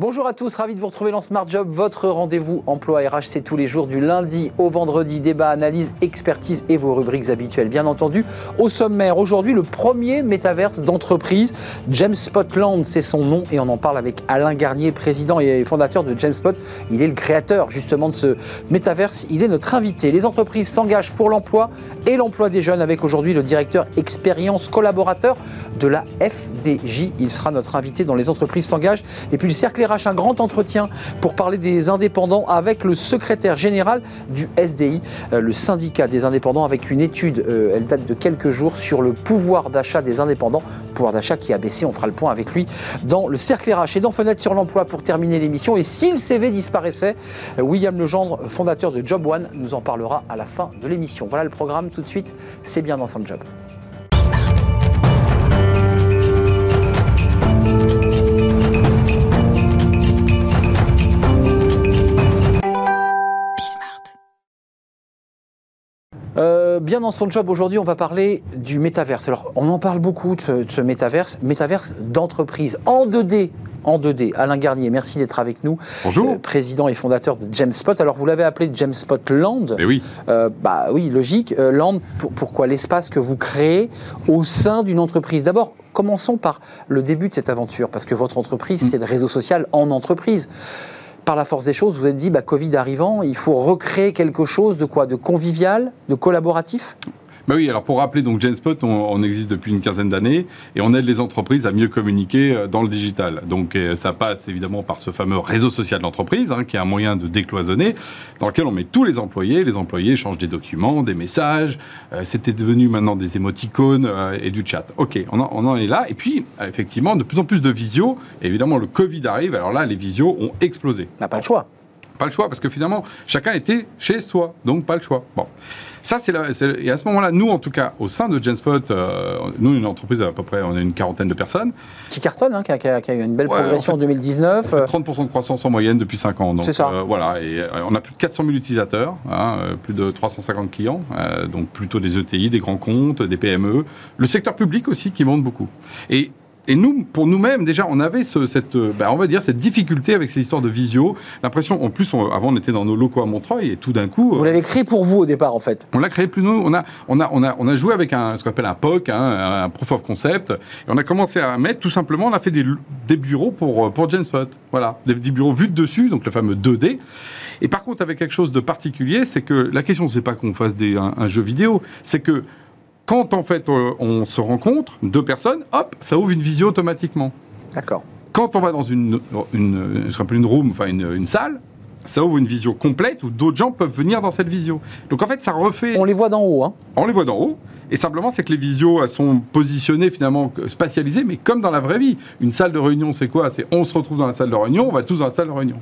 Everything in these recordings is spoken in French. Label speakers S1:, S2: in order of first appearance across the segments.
S1: Bonjour à tous, ravi de vous retrouver dans Smart Job, votre rendez-vous emploi RH, c'est tous les jours du lundi au vendredi, débat, analyse, expertise et vos rubriques habituelles. Bien entendu, au sommaire, aujourd'hui, le premier métaverse d'entreprise, James Spotland, c'est son nom et on en parle avec Alain Garnier, président et fondateur de James Spot. Il est le créateur justement de ce métaverse, il est notre invité. Les entreprises s'engagent pour l'emploi et l'emploi des jeunes avec aujourd'hui le directeur expérience collaborateur de la FDJ. Il sera notre invité dans Les entreprises s'engagent. Et puis le cercle un grand entretien pour parler des indépendants avec le secrétaire général du SDI, euh, le syndicat des indépendants, avec une étude, euh, elle date de quelques jours, sur le pouvoir d'achat des indépendants, pouvoir d'achat qui a baissé, on fera le point avec lui dans le cercle RH et dans Fenêtre sur l'emploi pour terminer l'émission. Et si le CV disparaissait, euh, William Legendre, fondateur de Job One, nous en parlera à la fin de l'émission. Voilà le programme tout de suite, c'est bien dans son job. Euh, bien dans son job aujourd'hui, on va parler du métaverse. Alors, on en parle beaucoup de ce, métaverse, métaverse d'entreprise en 2D. En 2D. Alain Garnier, merci d'être avec nous.
S2: Bonjour. Euh,
S1: président et fondateur de Spot. Alors, vous l'avez appelé Spot Land.
S2: Eh oui.
S1: Euh, bah oui, logique. land, pourquoi l'espace que vous créez au sein d'une entreprise? D'abord, commençons par le début de cette aventure, parce que votre entreprise, mm. c'est le réseau social en entreprise par la force des choses, vous vous êtes dit, bah, Covid arrivant, il faut recréer quelque chose de quoi? De convivial, de collaboratif?
S2: Bah oui, alors pour rappeler, donc Genspot, on, on existe depuis une quinzaine d'années et on aide les entreprises à mieux communiquer euh, dans le digital. Donc euh, ça passe évidemment par ce fameux réseau social de l'entreprise, hein, qui est un moyen de décloisonner, dans lequel on met tous les employés. Les employés échangent des documents, des messages. Euh, c'était devenu maintenant des émoticônes et du chat. Ok, on en, on en, est là. Et puis, effectivement, de plus en plus de visio. Évidemment, le Covid arrive. Alors là, les visios ont explosé.
S1: On n'a pas le choix.
S2: Pas le choix, parce que finalement, chacun était chez soi. Donc pas le choix. Bon. Ça, c'est et à ce moment-là, nous, en tout cas, au sein de Genspot, euh, nous, une entreprise à peu près, on a une quarantaine de personnes.
S1: Qui cartonne, hein, qui, a, eu une belle progression en, 2019.
S2: 30% de croissance en moyenne depuis 5 ans.
S1: C'est ça.
S2: Euh, voilà, et euh, on a plus de 400 000 utilisateurs, hein, plus de 350 clients, donc plutôt des ETI, des grands comptes, des PME. Le secteur public aussi qui monte beaucoup. Et et nous, pour nous-mêmes, déjà, on avait cette, euh, bah, on va dire, cette difficulté avec ces histoires de visio. L'impression, en plus, avant, on était dans nos locaux à Montreuil, et tout d'un coup.
S1: Vous l'avez créé pour vous au départ, en fait.
S2: On l'a créé plus nous. On a, on a, on a, on a joué avec un, ce qu'on appelle un POC, hein, un proof of concept, et on a commencé à mettre, tout simplement, on a fait des, des bureaux pour, euh, pour Genspot. Voilà, des, des bureaux vus de dessus, donc le fameux 2D. Et par contre, avec quelque chose de particulier, c'est que la question, c'est pas qu'on fasse des, un jeu vidéo, c'est que quand en fait euh, on se rencontre, deux personnes, hop, ça ouvre une visio automatiquement.
S1: D'accord.
S2: Quand on va dans une, une, une room, enfin une, une salle, ça ouvre une visio complète où d'autres gens peuvent venir dans cette visio. Donc en fait, ça refait.
S1: On les voit d'en haut, hein
S2: On les voit d'en haut. Et simplement, c'est que les visios, elles sont positionnées finalement spatialisées, mais comme dans la vraie vie. Une salle de réunion, c'est quoi? C'est on se retrouve dans la salle de réunion, on va tous dans la salle de réunion.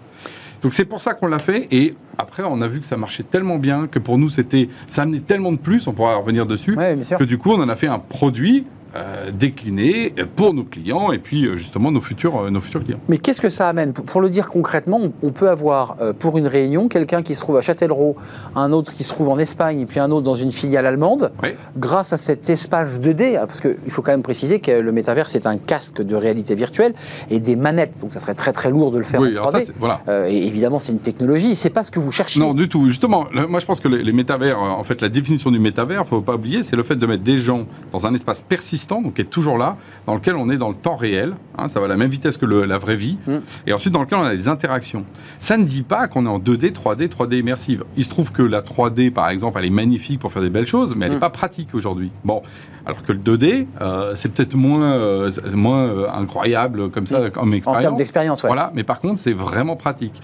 S2: Donc c'est pour ça qu'on l'a fait. Et après, on a vu que ça marchait tellement bien que pour nous, c'était, ça amenait tellement de plus, on pourra revenir dessus, que du coup, on en a fait un produit euh, décliner pour nos clients et puis euh, justement nos futurs, euh, nos futurs clients.
S1: Mais qu'est-ce que ça amène? Pour le dire concrètement, on peut avoir pour une réunion quelqu'un qui se trouve à Châtellerault, un autre qui se trouve en Espagne et puis un autre dans une filiale allemande. Grâce à cet espace 2D, parce qu'il faut quand même préciser que le métavers c'est un casque de réalité virtuelle et des manettes, donc ça serait très très lourd de le faire en 3D. voilà. et évidemment c'est une technologie, c'est pas ce que vous cherchez.
S2: Non du tout. Justement, moi je pense que les, les métavers, en fait la définition du métavers, faut pas oublier, c'est le fait de mettre des gens dans un espace persistant donc qui est toujours là, dans lequel on est dans le temps réel, hein, ça va à la même vitesse que la vraie vie, mm. et ensuite dans lequel on a des interactions. Ça ne dit pas qu'on est en 2D, 3D, 3D immersive. Il se trouve que la 3D, par exemple, elle est magnifique pour faire des belles choses, mais elle n'est mm. pas pratique aujourd'hui. Bon, alors que le 2D, euh, c'est peut-être moins, euh, moins euh, incroyable comme ça, mm. comme expérience.
S1: En termes d'expérience,
S2: Voilà, mais par contre, c'est vraiment pratique.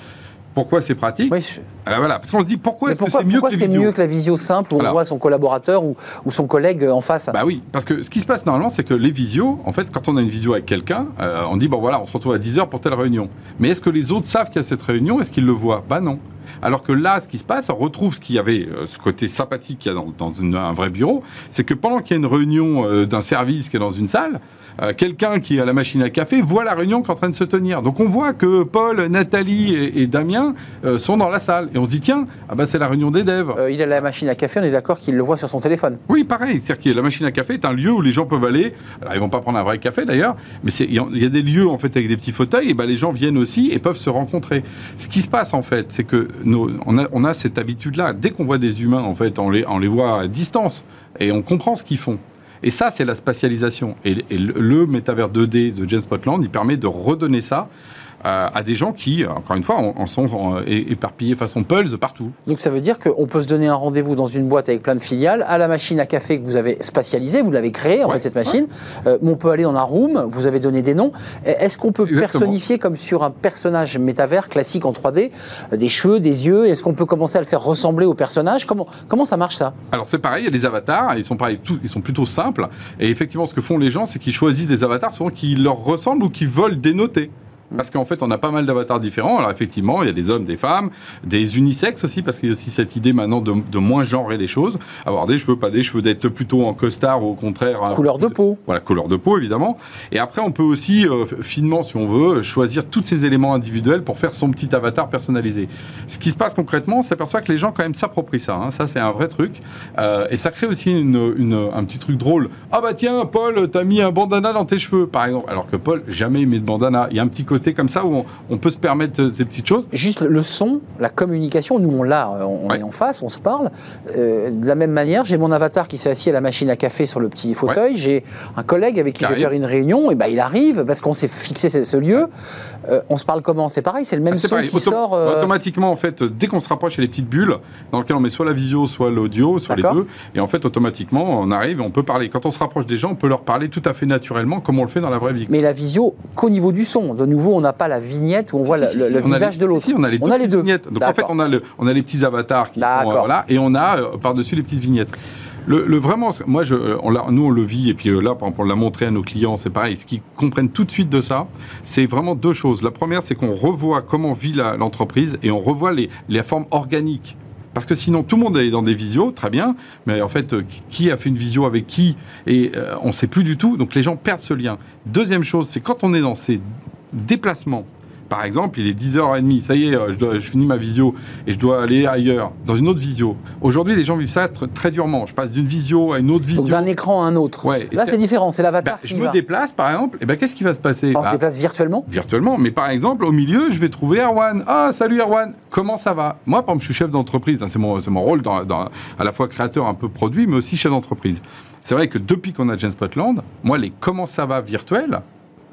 S2: Pourquoi c'est pratique oui, Alors voilà, parce qu'on se dit pourquoi est-ce que c'est
S1: mieux, que, mieux que la visio simple où on voit son collaborateur ou, son collègue en face
S2: Bah oui, parce que ce qui se passe normalement, c'est que les visios, en fait, quand on a une visio avec quelqu'un, euh, on dit bon voilà, on se retrouve à 10h pour telle réunion. Mais est-ce que les autres savent qu'il y a cette réunion? Est-ce qu'ils le voient? Bah non. Alors que là, ce qui se passe, on retrouve ce qu'il y avait, euh, ce côté sympathique qu'il y a dans, dans une- un vrai bureau, c'est que pendant qu'il y a une réunion euh, d'un service qui est dans une salle, euh, quelqu'un qui est à la machine à café voit la réunion qui est en train de se tenir. Donc on voit que Paul, Nathalie et, et Damien euh, sont dans la salle. Et on se dit, tiens, ah bah, c'est la réunion des devs.
S1: Euh, il a la machine à café, on est d'accord qu'il le voit sur son téléphone.
S2: Oui, pareil. C'est-à-dire que la machine à café est un lieu où les gens peuvent aller. Alors, ils vont pas prendre un vrai café d'ailleurs, mais c'est- il y a- il y a des lieux en fait avec des petits fauteuils. Et ben les gens viennent aussi et peuvent se rencontrer. Ce qui se passe en fait, c'est que on, a, cette habitude-là. Dès qu'on voit des humains, en fait, on les, voit à distance et on comprend ce qu'ils font. Et ça, c'est la spatialisation. Et, et le, le métavers 2D de James Spotland, il permet de redonner ça euh, à des gens qui, encore une fois, en, en sont é- éparpillés façon Pulse partout.
S1: Donc ça veut dire qu'on peut se donner un rendez-vous dans une boîte avec plein de filiales, à la machine à café que vous avez spatialisée, vous l'avez créée en
S2: Ouais,
S1: fait cette machine. Euh, on peut aller dans un room, vous avez donné des noms. Est-ce qu'on peut
S2: Exactement.
S1: personnifier comme sur un personnage métavers classique en 3D, euh, des cheveux, des yeux? Est-ce qu'on peut commencer à le faire ressembler au personnage? Comment, comment ça marche ça?
S2: Alors c'est pareil, il y a des avatars, ils sont pareil, tout- ils sont plutôt simples. Et effectivement, ce que font les gens, c'est qu'ils choisissent des avatars souvent qui leur ressemblent ou qui veulent dénoter. Parce qu'en fait, on a pas mal d'avatars différents. Alors effectivement, il y a des hommes, des femmes, des unisexes aussi, parce qu'il y a aussi cette idée maintenant de, de moins genrer les choses. Avoir des cheveux, pas des cheveux, d'être plutôt en costard ou au contraire... un-
S1: Couleur de peau.
S2: Voilà, couleur de peau évidemment. Et après, on peut aussi, euh, finement si on veut, choisir tous ces éléments individuels pour faire son petit avatar personnalisé. Ce qui se passe concrètement, on s'aperçoit que les gens quand même s'approprient ça. hein. Ça, c'est un vrai truc. Euh, et ça crée aussi une, une- un petit truc drôle. Ah bah tiens, Paul, t'as mis un bandana dans tes cheveux, par exemple. Alors que Paul, jamais il met de bandana. Il y a un petit côté comme ça où on, on peut se permettre euh, ces petites choses.
S1: Juste le son, la communication, nous on l'a, euh, on
S2: Ouais.
S1: est en face, on se parle. Euh, de la même manière, j'ai mon avatar qui s'est assis à la machine à café sur le petit fauteuil. J'ai un collègue avec qui je vais faire une réunion, et ben il arrive parce qu'on s'est fixé ce, ce lieu. Euh, on se parle comment? C'est pareil, c'est le même
S2: Ah,
S1: son
S2: pareil.
S1: qui sort. euh,
S2: Automatiquement, en fait, dès qu'on se rapproche, il y a les petites bulles dans lesquelles on met soit la visio, soit l'audio, soit les deux. Et en fait, automatiquement, on arrive et on peut parler. Quand on se rapproche des gens, on peut leur parler tout à fait naturellement, comme on le fait dans la vraie vie.
S1: Mais la visio qu'au niveau du son. De nouveau, on n'a pas la vignette où on voit
S2: Si,
S1: le,
S2: si,
S1: le-
S2: si,
S1: le
S2: on a
S1: visage
S2: les-
S1: de l'autre.
S2: si, si, on a les deux.
S1: On a les
S2: petites
S1: deux.
S2: vignettes. Donc en fait, on a, le, on a les petits avatars qui sont euh, voilà, et on a euh, par-dessus les petites vignettes. Le, le- vraiment, moi, je, on nous, on le vit, et puis euh, là, par exemple, on l'a montré à nos clients, c'est pareil. Ce qu'ils comprennent tout de suite de ça, c'est vraiment deux choses. La première, c'est qu'on revoit comment vit l'entreprise et on revoit les, les formes organiques. Parce que sinon, tout le monde est dans des visios, très bien, mais en fait, qui a fait une visio avec qui Et euh, on ne sait plus du tout, donc les gens perdent ce lien. Deuxième chose, c'est quand on est dans ces déplacements, par exemple, il est 10h30, ça y est, euh, je, dois- je finis ma visio et je dois aller ailleurs, dans une autre visio. Aujourd'hui, les gens vivent ça tr- très durement. Je passe d'une visio à une autre visio.
S1: D'un écran à un autre.
S2: Ouais,
S1: Là,
S2: c'est-
S1: différent, c'est l'avatar
S2: Bah, je me
S1: va.
S2: déplace, par exemple, et ben, qu'est-ce qui va se passer?
S1: On se
S2: Bah,
S1: déplace virtuellement?
S2: virtuellement. Mais par exemple, au milieu, je vais trouver Erwan. Ah, salut Erwan, comment ça va? Moi, par exemple, je suis chef d'entreprise. hein, c'est mon, rôle dans, dans- à la fois créateur un peu produit, mais aussi chef d'entreprise. C'est vrai que depuis qu'on a James Spotland, moi, les comment ça va virtuels,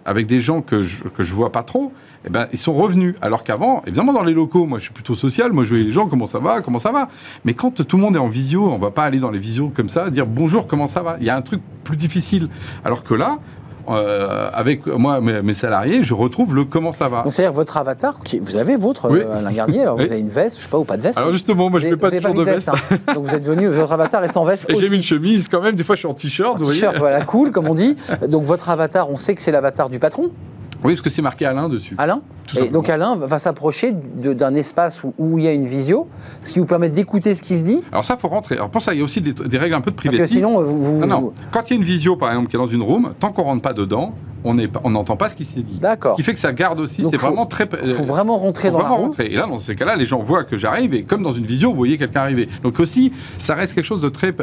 S2: avec des gens que je, que je vois pas trop, eh ben, ils sont revenus. Alors qu'avant, évidemment, dans les locaux, moi, je suis plutôt social. Moi, je voyais les gens, comment ça va, comment ça va. Mais quand tout le monde est en visio, on va pas aller dans les visios comme ça, dire bonjour, comment ça va. Il y a un truc plus difficile. Alors que là, euh, avec moi, mes, mes salariés, je retrouve le comment ça va.
S1: Donc c'est-à-dire votre avatar, vous avez votre
S2: Oui.
S1: euh, Alain Garnier, alors
S2: Oui.
S1: vous avez une veste, je sais pas, ou pas de veste.
S2: Alors justement, moi, je
S1: Vous
S2: mets pas toujours de veste.
S1: hein. Donc vous êtes venu, votre avatar est sans veste
S2: Et j'ai mis une chemise quand même, des fois je suis en t-shirt.
S1: T-shirt, voilà, cool, comme on dit. Donc votre avatar, on sait que c'est l'avatar du patron,
S2: Oui, parce que c'est marqué Alain dessus.
S1: Alain.
S2: Tout
S1: Et
S2: simplement.
S1: donc Alain va s'approcher d'un espace où, où il y a une visio, ce qui vous permet d'écouter ce qui se dit.
S2: Alors ça, faut rentrer. Alors pour ça, il y a aussi des, des règles un peu de
S1: Parce que
S2: privacy.
S1: sinon, vous.
S2: Non, non. Quand il y a une visio, par exemple, qui est dans une room, tant qu'on rentre pas dedans, on n'entend pas ce qui s'est dit.
S1: D'accord.
S2: Ce qui fait que ça garde aussi, c'est
S1: faut-
S2: vraiment très...
S1: Il faut vraiment rentrer
S2: faut
S1: dans
S2: vraiment
S1: la
S2: rentrer. Et là, dans ces cas-là, les gens voient que j'arrive et comme dans une visio, vous voyez quelqu'un arriver. Donc aussi, ça reste quelque chose de très...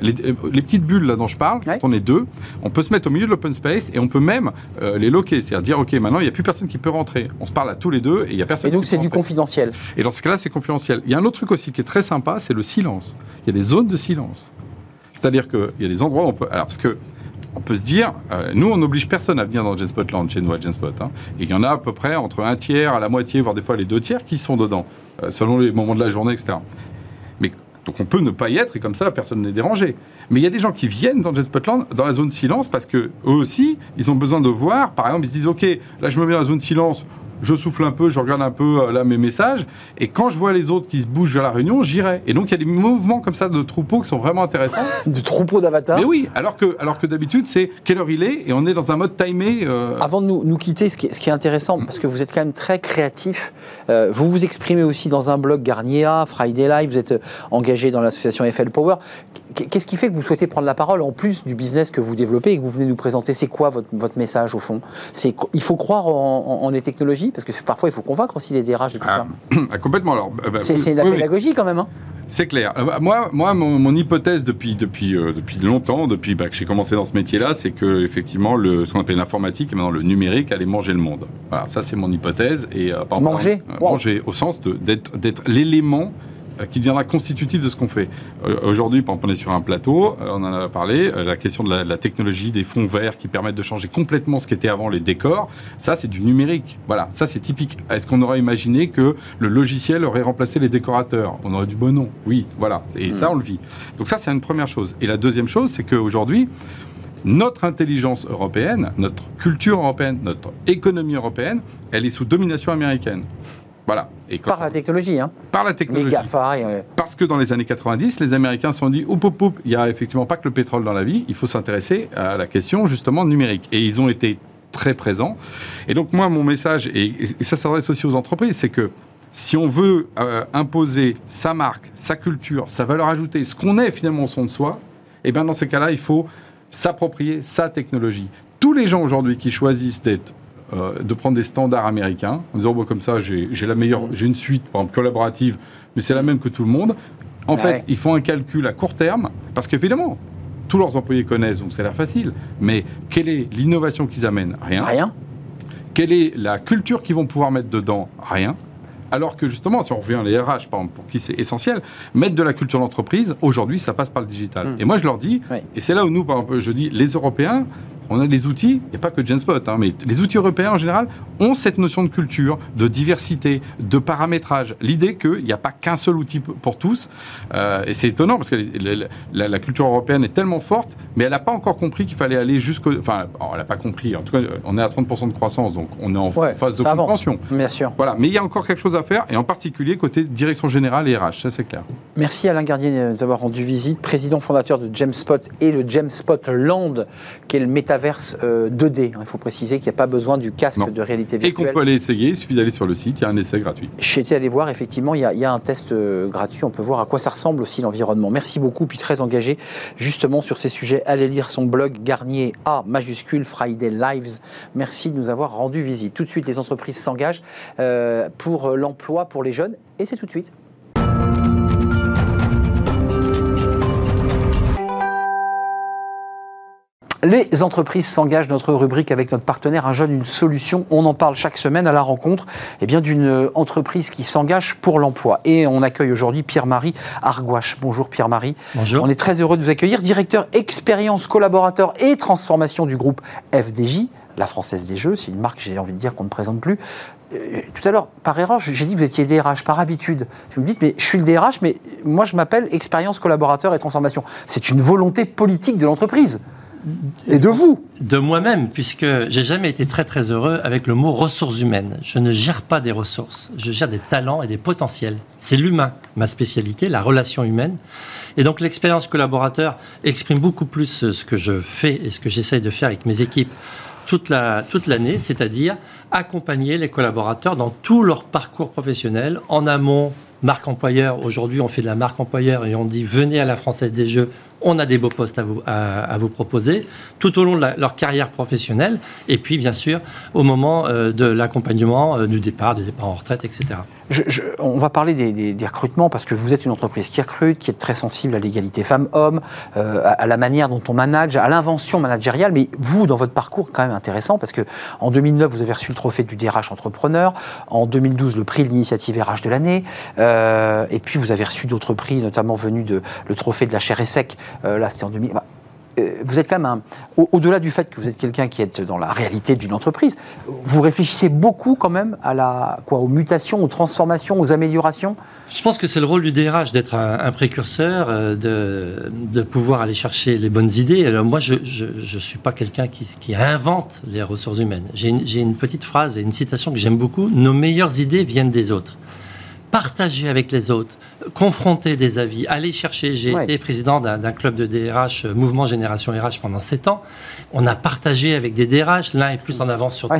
S2: Les, les petites bulles là dont je parle,
S1: Ouais.
S2: quand on est deux, on peut se mettre au milieu de l'open space et on peut même euh, les loquer. C'est-à-dire dire, OK, maintenant, il n'y a plus personne qui peut rentrer. On se parle à tous les deux et il n'y a personne
S1: Et donc c'est du confidentiel.
S2: Et dans ce cas-là, c'est confidentiel. Il y a un autre truc aussi qui est très sympa, c'est le silence. Il y a des zones de silence. C'est-à-dire qu'il y a des endroits où on peut. Alors, parce que. On peut se dire, euh, nous, on n'oblige personne à venir dans Genspotland, chez nous à Genspot. hein. Et il y en a à peu près entre un tiers à la moitié, voire des fois les deux tiers, qui sont dedans, euh, selon les moments de la journée, etc. Donc on peut ne pas y être et comme ça, personne n'est dérangé. Mais il y a des gens qui viennent dans Genspotland dans la zone silence parce que eux aussi, ils ont besoin de voir. Par exemple, ils se disent, ok, là je me mets dans la zone silence. Je souffle un peu, je regarde un peu euh, là mes messages, et quand je vois les autres qui se bougent vers la réunion, j'irai. Et donc il y a des mouvements comme ça de troupeaux qui sont vraiment intéressants.
S1: de troupeaux d'avatars
S2: Mais oui, alors que, alors que d'habitude c'est quelle heure il est, et on est dans un mode timé. euh,
S1: Avant de nous, nous quitter, ce qui, est, ce qui est intéressant, parce que vous êtes quand même très créatif, euh, vous vous exprimez aussi dans un blog Garnier, Friday Live, vous êtes engagé dans l'association FL Power. Qu- Qu'est-ce qui fait que vous souhaitez prendre la parole en plus du business que vous développez et que vous venez nous présenter? C'est quoi votre, votre message au fond? C'est Il faut croire en, en- en les technologies? Parce que parfois il faut convaincre aussi les DRH de tout
S2: Ah, ah, complètement. Alors, euh, bah,
S1: ça. C'est la
S2: oui.
S1: pédagogie quand même. hein
S2: C'est clair. Euh, bah, Moi, moi mon, mon hypothèse depuis, depuis, euh, depuis longtemps, depuis bah, que j'ai commencé dans ce métier-là, c'est que effectivement, le, ce qu'on appelle l'informatique et maintenant le numérique allait manger le monde. Voilà, ça c'est mon hypothèse. Et, euh, par-
S1: Manger?
S2: euh,
S1: Wow.
S2: Manger, au sens d'être d'être l'élément qui deviendra constitutif de ce qu'on fait. Euh, Aujourd'hui, on est sur un plateau, euh, on en a parlé, euh, la question de la, de la technologie, des fonds verts qui permettent de changer complètement ce qu'était avant les décors, ça c'est du numérique. Voilà, ça c'est typique. Est-ce qu'on aurait imaginé que le logiciel aurait remplacé les décorateurs? On aurait dit bon non, oui, voilà. Et ça on le vit. Donc ça c'est une première chose. Et la deuxième chose, c'est qu'aujourd'hui, notre intelligence européenne, notre culture européenne, notre économie européenne, elle est sous domination américaine. Voilà. Et quand
S1: Par la technologie. Hein.
S2: par la
S1: Les
S2: technologie.
S1: GAFA. et, euh,
S2: Parce que dans les années 90, les Américains se sont dit, oup, oup, oup, il n'y a effectivement pas que le pétrole dans la vie, il faut s'intéresser à la question justement numérique. Et ils ont été très présents. Et donc moi, mon message, et, et ça s'adresse aussi aux entreprises, c'est que si on veut euh, imposer sa marque, sa culture, sa valeur ajoutée, ce qu'on est finalement au son de soi, et bien dans ces cas-là, il faut s'approprier sa technologie. Tous les gens aujourd'hui qui choisissent d'être euh, de prendre des standards américains, en disant bon, comme ça j'ai la meilleure, j'ai une suite par exemple collaborative, mais c'est la même que tout le monde. En
S1: Ouais.
S2: fait, ils font un calcul à court terme, parce qu'évidemment, tous leurs employés connaissent, donc a l'air facile. Mais quelle est l'innovation qu'ils amènent? Rien.
S1: Rien.
S2: Quelle est la culture qu'ils vont pouvoir mettre dedans? Rien. Alors que justement, si on revient les RH, par exemple, pour qui c'est essentiel, mettre de la culture d'entreprise, aujourd'hui, ça passe par le digital.
S1: Mm.
S2: Et moi, je leur dis, et c'est là où nous, par exemple, je dis, les Européens, on a des outils, il n'y a pas que Genspot, hein, mais les outils européens en général ont cette notion de culture, de diversité, de paramétrage. L'idée qu'il n'y a pas qu'un seul outil pour tous. Euh, et c'est étonnant parce que les- les- la, la culture européenne est tellement forte, mais elle n'a pas encore compris qu'il fallait aller jusqu'au. Enfin, elle n'a pas compris. En tout cas, on est à 30% de croissance, donc on est en
S1: Ouais,
S2: phase de compréhension.
S1: Bien sûr.
S2: Voilà, mais il y a encore quelque chose à faire, et en particulier côté direction générale et RH, ça c'est clair.
S1: Merci Alain Gardier de nous avoir rendu visite, président fondateur de Gemspot et le Gemspot Land, qui est le métaverse euh, 2D. Il faut préciser qu'il n'y a pas besoin du casque
S2: Non.
S1: de réalité
S2: Et qu'on
S1: virtuelle.
S2: peut aller essayer, il suffit d'aller sur le site, il y a un essai gratuit.
S1: J'ai été allé voir, effectivement, il y, a, il y a un test euh, gratuit. On peut voir à quoi ça ressemble aussi l'environnement. Merci beaucoup, puis très engagé justement sur ces sujets. Allez lire son blog Garnier A majuscule Friday Lives. Merci de nous avoir rendu visite. Tout de suite, les entreprises s'engagent euh, pour l'emploi pour les jeunes, et c'est tout de suite. Les entreprises s'engagent, notre rubrique avec notre partenaire Un jeune, une solution. On en parle chaque semaine à la rencontre eh bien, d'une entreprise qui s'engage pour l'emploi. Et on accueille aujourd'hui Pierre-Marie Argouache. Bonjour Pierre-Marie.
S3: Bonjour.
S1: On est très heureux de vous accueillir, directeur expérience collaborateur et transformation du groupe FDJ, la Française des Jeux. C'est une marque, j'ai envie de dire, qu'on ne présente plus. Euh, tout à l'heure, par erreur, j'ai dit que vous étiez DRH, par habitude. Vous me dites, mais je suis le DRH, mais moi je m'appelle expérience collaborateur et transformation. C'est une volonté politique de l'entreprise et de vous.
S3: De moi-même, puisque j'ai jamais été très très heureux avec le mot ressources humaines. Je ne gère pas des ressources, je gère des talents et des potentiels. C'est l'humain, ma spécialité, la relation humaine. Et donc l'expérience collaborateur exprime beaucoup plus euh, ce que je fais et ce que j'essaye de faire avec mes équipes toute la toute l'année, c'est-à-dire accompagner les collaborateurs dans tout leur parcours professionnel, en amont, marque employeur. Aujourd'hui, on fait de la marque employeur et on dit venez à la Française des Jeux, on a des beaux postes à vous, proposer, tout au long de leur carrière professionnelle, et puis bien sûr au moment euh, de l'accompagnement euh, du départ, du départ en retraite, etc.
S1: On va parler des, recrutements parce que vous êtes une entreprise qui recrute, qui est très sensible à l'égalité femmes-hommes, euh, à, la manière dont on manage, à l'invention managériale. Mais vous, dans votre parcours, quand même intéressant parce que en 2009, vous avez reçu le trophée du DRH entrepreneur. En 2012, le prix de l'initiative RH de l'année. Et puis, vous avez reçu d'autres prix, notamment venus de le trophée de la chair et sec. Euh, là, c'était en 2000. Bah, euh, vous êtes quand même au-delà du fait que vous êtes quelqu'un qui est dans la réalité d'une entreprise, vous réfléchissez beaucoup quand même à la, quoi, aux mutations, aux transformations, aux améliorations?
S3: Je pense que c'est le rôle du DRH d'être un, précurseur, euh, de, pouvoir aller chercher les bonnes idées. Alors moi, je ne suis pas quelqu'un qui, qui, invente les ressources humaines. J'ai une, une, petite phrase et une citation que j'aime beaucoup. Nos meilleures idées viennent des autres partager avec les autres, confronter des avis, aller chercher. J'ai été président d'un club de DRH, euh, Mouvement Génération RH, pendant sept ans. On a partagé avec des DRH. L'un est plus en avance sur
S1: ouais.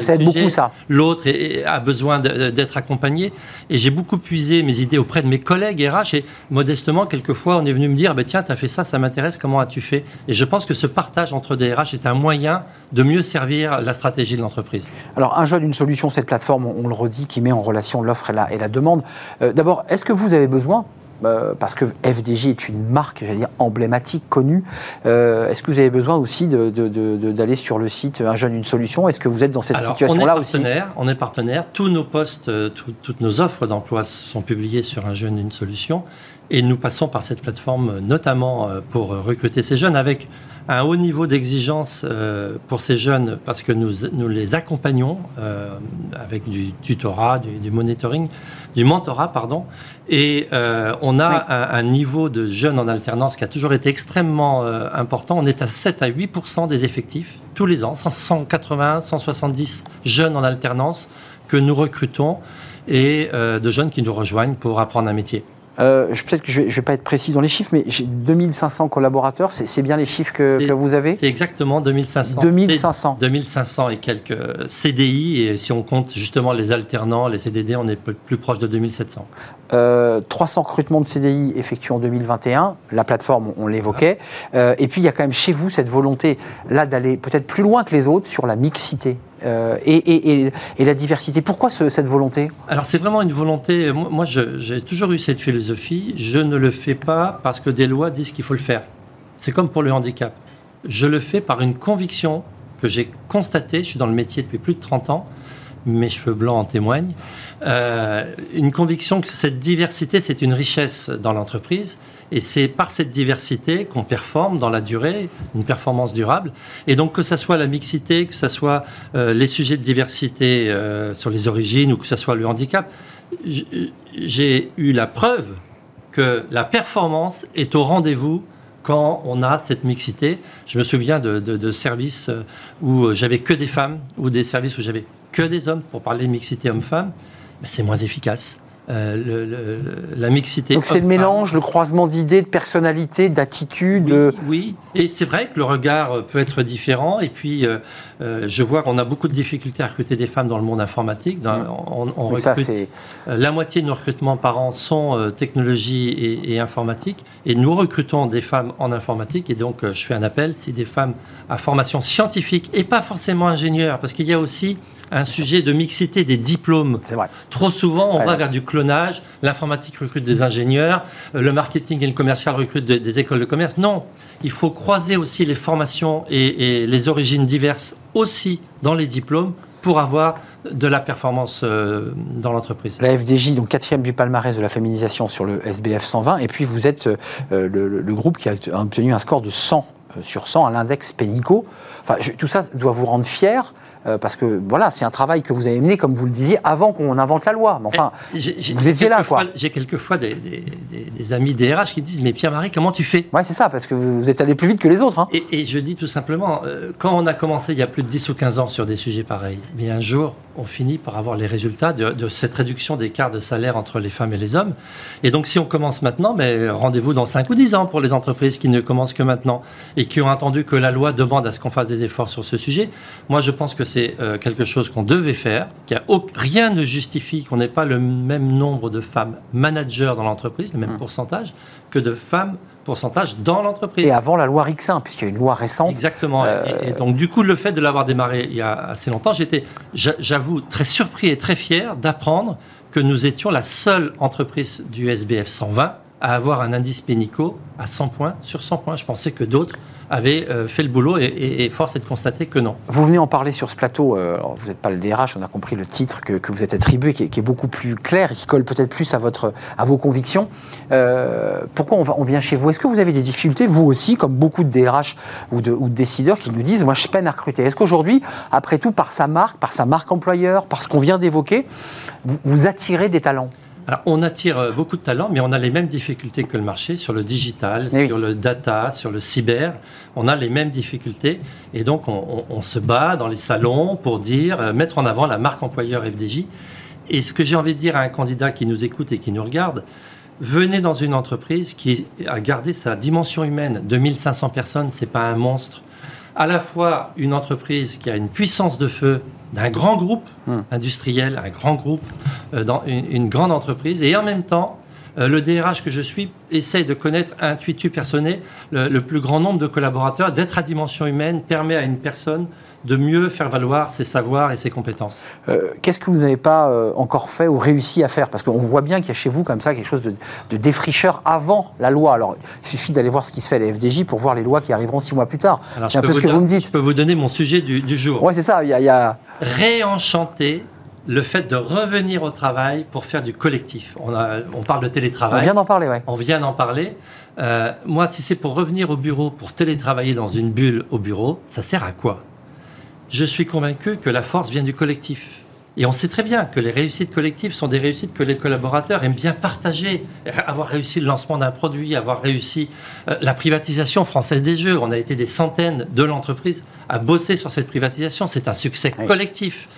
S3: L'autre a besoin d'être accompagné. Et j'ai beaucoup puisé mes idées auprès de mes collègues RH. Et modestement, quelquefois, on est venu me dire bah, Tiens, tu as fait ça, ça m'intéresse, comment as-tu fait? Et je pense que ce partage entre DRH est un moyen de mieux servir la stratégie de l'entreprise.
S1: Alors, un jeune, une solution, cette plateforme, on le redit, qui met en relation l'offre et la, et la demande. Euh, d'abord, est-ce que vous avez besoin euh, parce que FDJ est une marque, j'allais dire, emblématique, connue. Euh, est-ce que vous avez besoin aussi d'aller sur le site Un jeune, une solution? Est-ce que vous êtes dans cette situation-là aussi?
S3: On est partenaire. Tous nos postes, toutes nos offres d'emploi sont publiées sur Un jeune, une solution. Et nous passons par cette plateforme notamment pour recruter ces jeunes avec un haut niveau d'exigence euh, pour ces jeunes parce que nous, nous les accompagnons euh, avec du tutorat, du, monitoring, du mentorat, pardon. Et euh, on a un, niveau de jeunes en alternance qui a toujours été extrêmement important. On est à 7 à 8% des effectifs tous les ans, 180, 170 jeunes en alternance que nous recrutons et de jeunes qui nous rejoignent pour apprendre un métier.
S1: Euh, Peut-être que je ne vais, pas être précis dans les chiffres, mais j'ai 2500 collaborateurs, c'est bien les chiffres que, que vous avez
S3: C'est exactement 2500.
S1: 2500.
S3: 2500 et quelques CDI, et si on compte justement les alternants, les CDD, on est plus proche de 2700.
S1: Euh, 300 recrutements de CDI effectués en 2021, la plateforme, on, l'évoquait. Euh, et puis il y a quand même chez vous cette volonté là d'aller peut-être plus loin que les autres sur la mixité euh, et, la diversité. Pourquoi cette volonté?
S3: Alors c'est vraiment une volonté, moi j'ai toujours eu cette philosophie, je ne le fais pas parce que des lois disent qu'il faut le faire. C'est comme pour le handicap. Je le fais par une conviction que j'ai constatée, je suis dans le métier depuis plus de 30 ans, mes cheveux blancs en témoignent, euh, une conviction que cette diversité, c'est une richesse dans l'entreprise. Et c'est par cette diversité qu'on performe dans la durée, une performance durable. Et donc que ce soit la mixité, que ce soit euh, les sujets de diversité euh, sur les origines ou que ce soit le handicap, j'ai eu la preuve que la performance est au rendez-vous quand on a cette mixité. Je me souviens de, de services où j'avais que des femmes ou des services où j'avais que des hommes pour parler de mixité homme-femme c'est moins efficace. Euh, la mixité.
S1: Donc c'est le mélange, le croisement d'idées, de personnalités, d'attitudes.
S3: Oui, et c'est vrai que le regard peut être différent. Et puis, euh, euh, je vois qu'on a beaucoup de difficultés à recruter des femmes dans le monde informatique. Dans, mmh. on, la moitié de nos recrutements par an sont technologie et, et, informatique. Et nous recrutons des femmes en informatique. Et donc, je fais un appel si des femmes à formation scientifique et pas forcément ingénieurs, parce qu'il y a aussi un sujet de mixité des diplômes.
S1: C'est vrai.
S3: Trop souvent, on va vers du clonage. L'informatique recrute des ingénieurs, euh, le marketing et le commercial recrutent des écoles de commerce. Non, il faut croiser aussi les formations et, les origines diverses aussi dans les diplômes pour avoir de la performance euh, dans l'entreprise.
S1: La FDJ, donc quatrième du palmarès de la féminisation sur le SBF 120, et puis vous êtes euh, le, groupe qui a obtenu un score de 100 sur 100 à l'index Pénico. Enfin, tout ça doit vous rendre fier euh, parce que voilà, c'est un travail que vous avez mené, comme vous le disiez, avant qu'on invente la loi. Mais enfin, vous étiez là, quoi.
S3: J'ai quelquefois des, des, amis DRH qui disent Mais Pierre-Marie, comment tu fais?
S1: Ouais, c'est ça, parce que vous êtes allé plus vite que les autres. Hein.
S3: Et, je dis tout simplement, euh, quand on a commencé il y a plus de 10 ou 15 ans sur des sujets pareils, mais un jour, on finit par avoir les résultats de, cette réduction d'écart de salaire entre les femmes et les hommes. Et donc, si on commence maintenant, mais rendez-vous dans 5 ou 10 ans pour les entreprises qui ne commencent que maintenant et qui ont entendu que la loi demande à ce qu'on fasse des efforts sur ce sujet. Moi, je pense que c'est euh, quelque chose qu'on devait faire, qu'il a rien ne justifie qu'on n'ait pas le même nombre de femmes managers dans l'entreprise, le même mmh. pourcentage, que de femmes pourcentage dans l'entreprise.
S1: Et avant la loi Rixin, puisqu'il y a une loi récente.
S3: Exactement. Et, euh, donc, du coup, le fait de l'avoir démarré il y a assez longtemps, j'étais, j'avoue, très surpris et très fier d'apprendre que nous étions la seule entreprise du SBF 120 à avoir un indice pénico à 100 points sur 100 points. Je pensais que d'autres avaient euh, fait le boulot et, force est de constater que non.
S1: Vous venez en parler sur ce plateau, euh, vous n'êtes pas le DRH, on a compris le titre que, vous êtes attribué qui est, beaucoup plus clair et qui colle peut-être plus à, votre, à vos convictions. Euh, pourquoi on, vient chez vous? Est-ce que vous avez des difficultés, vous aussi, comme beaucoup de DRH ou de, ou de décideurs qui nous disent, moi je peine à recruter? Est-ce qu'aujourd'hui, après tout, par sa marque, par sa marque employeur, par ce qu'on vient d'évoquer, vous attirez des talents?
S3: Alors, on attire euh, beaucoup de talents, mais on a les mêmes difficultés que le marché sur le digital, sur le data, sur le cyber. On a les mêmes difficultés. Et donc, on, se bat dans les salons pour dire, euh, mettre en avant la marque employeur FDJ. Et ce que j'ai envie de dire à un candidat qui nous écoute et qui nous regarde, venez dans une entreprise qui a gardé sa dimension humaine. 2500 personnes, c'est pas un monstre à la fois une entreprise qui a une puissance de feu d'un grand groupe hmm. industriel, un grand groupe, euh, dans une, grande entreprise, et en même temps, euh, le DRH que je suis essaye de connaître intuitu personnel le, le plus grand nombre de collaborateurs, d'être à dimension humaine, permet à une personne de mieux faire valoir ses savoirs et ses compétences.
S1: Euh, qu'est-ce que vous n'avez pas euh, encore fait ou réussi à faire? Parce qu'on voit bien qu'il y a chez vous comme ça quelque chose de, défricheur avant la loi. Alors, il suffit d'aller voir ce qui se fait à la FDJ pour voir les lois qui arriveront six mois plus tard.
S3: C'est un peu ce que vous me dites. Je peux vous donner mon sujet du, jour.
S1: Oui, c'est ça. Il y, a,
S3: Réenchanter le fait de revenir au travail pour faire du collectif. On, on parle de télétravail.
S1: On vient d'en parler, oui.
S3: On vient d'en parler. Euh, moi, si c'est pour revenir au bureau, pour télétravailler dans une bulle au bureau, ça sert à quoi? Je suis convaincu que la force vient du collectif. Et on sait très bien que les réussites collectives sont des réussites que les collaborateurs aiment bien partager. Avoir réussi le lancement d'un produit, avoir réussi euh, la privatisation française des jeux. On a été des centaines de l'entreprise à bosser sur cette privatisation. C'est un succès collectif.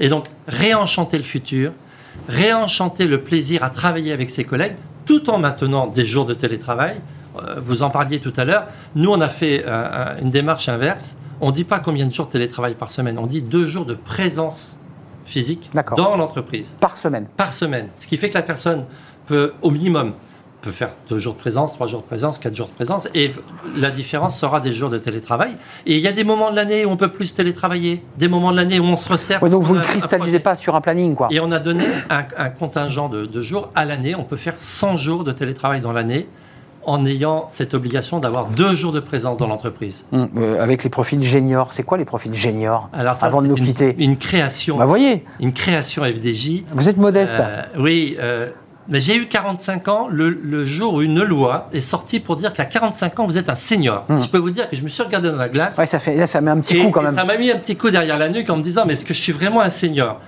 S3: Et donc, réenchanter le futur, réenchanter le plaisir à travailler avec ses collègues, tout en maintenant des jours de télétravail. Euh, vous en parliez tout à l'heure. Nous, on a fait euh, une démarche inverse on ne dit pas combien de jours de télétravail par semaine, on dit deux jours de présence physique dans l'entreprise.
S1: Par semaine
S3: Par semaine. Ce qui fait que la personne peut, au minimum, peut faire deux jours de présence, trois jours de présence, quatre jours de présence, et la différence sera des jours de télétravail. Et il y a des moments de l'année où on peut plus télétravailler, des moments de l'année où on se resserre.
S1: donc vous ne cristallisez pas sur un planning, quoi.
S3: Et on a donné un, contingent de, de jours à l'année. On peut faire 100 jours de télétravail dans l'année en ayant cette obligation d'avoir deux jours de présence dans l'entreprise.
S1: Hum, euh, avec les profils géniors, c'est quoi les profils géniors Alors Avant de nous
S3: une,
S1: quitter?
S3: Une création.
S1: Bah, voyez.
S3: Une création FDJ.
S1: Vous êtes modeste.
S3: Euh, oui. Euh, mais j'ai eu 45 ans le, jour où une loi est sortie pour dire qu'à 45 ans, vous êtes un senior. Hum. Je peux vous dire que je me suis regardé dans la glace.
S1: Ouais, ça, fait, ça met un petit coup quand même.
S3: ça m'a mis un petit coup derrière la nuque en me disant, mais est-ce que je suis vraiment un senior?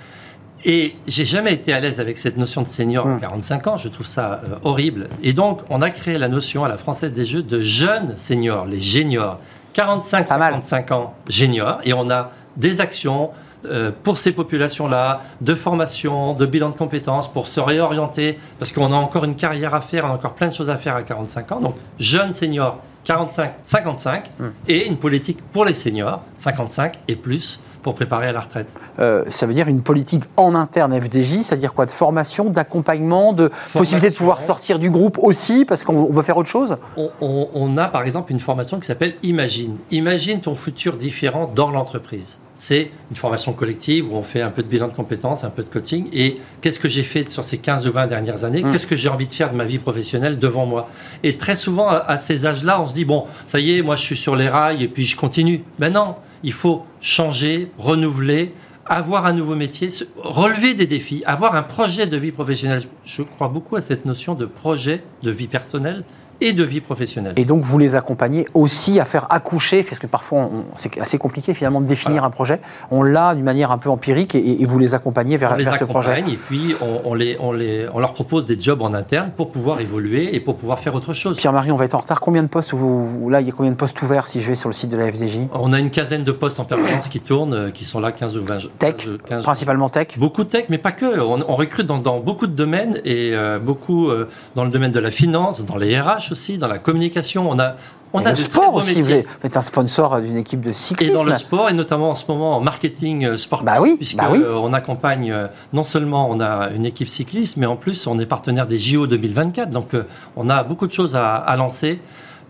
S3: Et j'ai jamais été à l'aise avec cette notion de senior à 45 ans, je trouve ça euh, horrible. Et donc, on a créé la notion à la Française des Jeux de jeunes seniors, les géniors. 45-55 ans, géniors. Et on a des actions euh, pour ces populations-là, de formation, de bilan de compétences, pour se réorienter, parce qu'on a encore une carrière à faire, on a encore plein de choses à faire à 45 ans. Donc, jeunes seniors, 45-55, et une politique pour les seniors, 55 et plus, pour préparer à la retraite
S1: euh, Ça veut dire une politique en interne FDJ, c'est-à-dire quoi De formation, d'accompagnement, de possibilité de pouvoir sortir du groupe aussi, parce qu'on veut faire autre chose?
S3: On, a par exemple une formation qui s'appelle Imagine. Imagine ton futur différent dans l'entreprise. C'est une formation collective où on fait un peu de bilan de compétences, un peu de coaching. Et qu'est-ce que j'ai fait sur ces 15 ou 20 dernières années? Mmh. Qu'est-ce que j'ai envie de faire de ma vie professionnelle devant moi? Et très souvent, à, ces âges-là, on se dit, bon, ça y est, moi je suis sur les rails et puis je continue. Ben non, il faut changer, renouveler, avoir un nouveau métier, relever des défis, avoir un projet de vie professionnelle. Je crois beaucoup à cette notion de projet de vie personnelle et de vie professionnelle.
S1: Et donc vous les accompagnez aussi à faire accoucher, parce que parfois c'est assez compliqué finalement de définir un projet. On l'a d'une manière un peu empirique et, vous les accompagnez vers, vers ce projet.
S3: Et puis on, les, on, les, on leur propose des jobs en interne pour pouvoir évoluer et pour pouvoir faire autre chose.
S1: Pierre-Marie, on va être en retard. Combien de postes vous, là il y a combien de postes ouverts si je vais sur le site de la FDJ
S3: On a une quinzaine de postes en permanence qui tournent, euh, qui sont là 15 ou 20.
S1: Tech, principalement tech.
S3: Beaucoup de tech, mais pas que. On, recrute dans, beaucoup de domaines et euh, beaucoup euh, dans le domaine de la finance, dans les RH aussi, dans la communication. On a, on
S1: a le sport aussi. Vous êtes un sponsor d'une équipe de cyclisme.
S3: Et dans le sport, et notamment en ce moment en marketing euh, sportif,
S1: bah oui,
S3: puisque
S1: bah oui.
S3: Euh, on accompagne euh, non seulement on a une équipe cycliste, mais en plus on est partenaire des JO 2024. Donc on a beaucoup de choses à, lancer.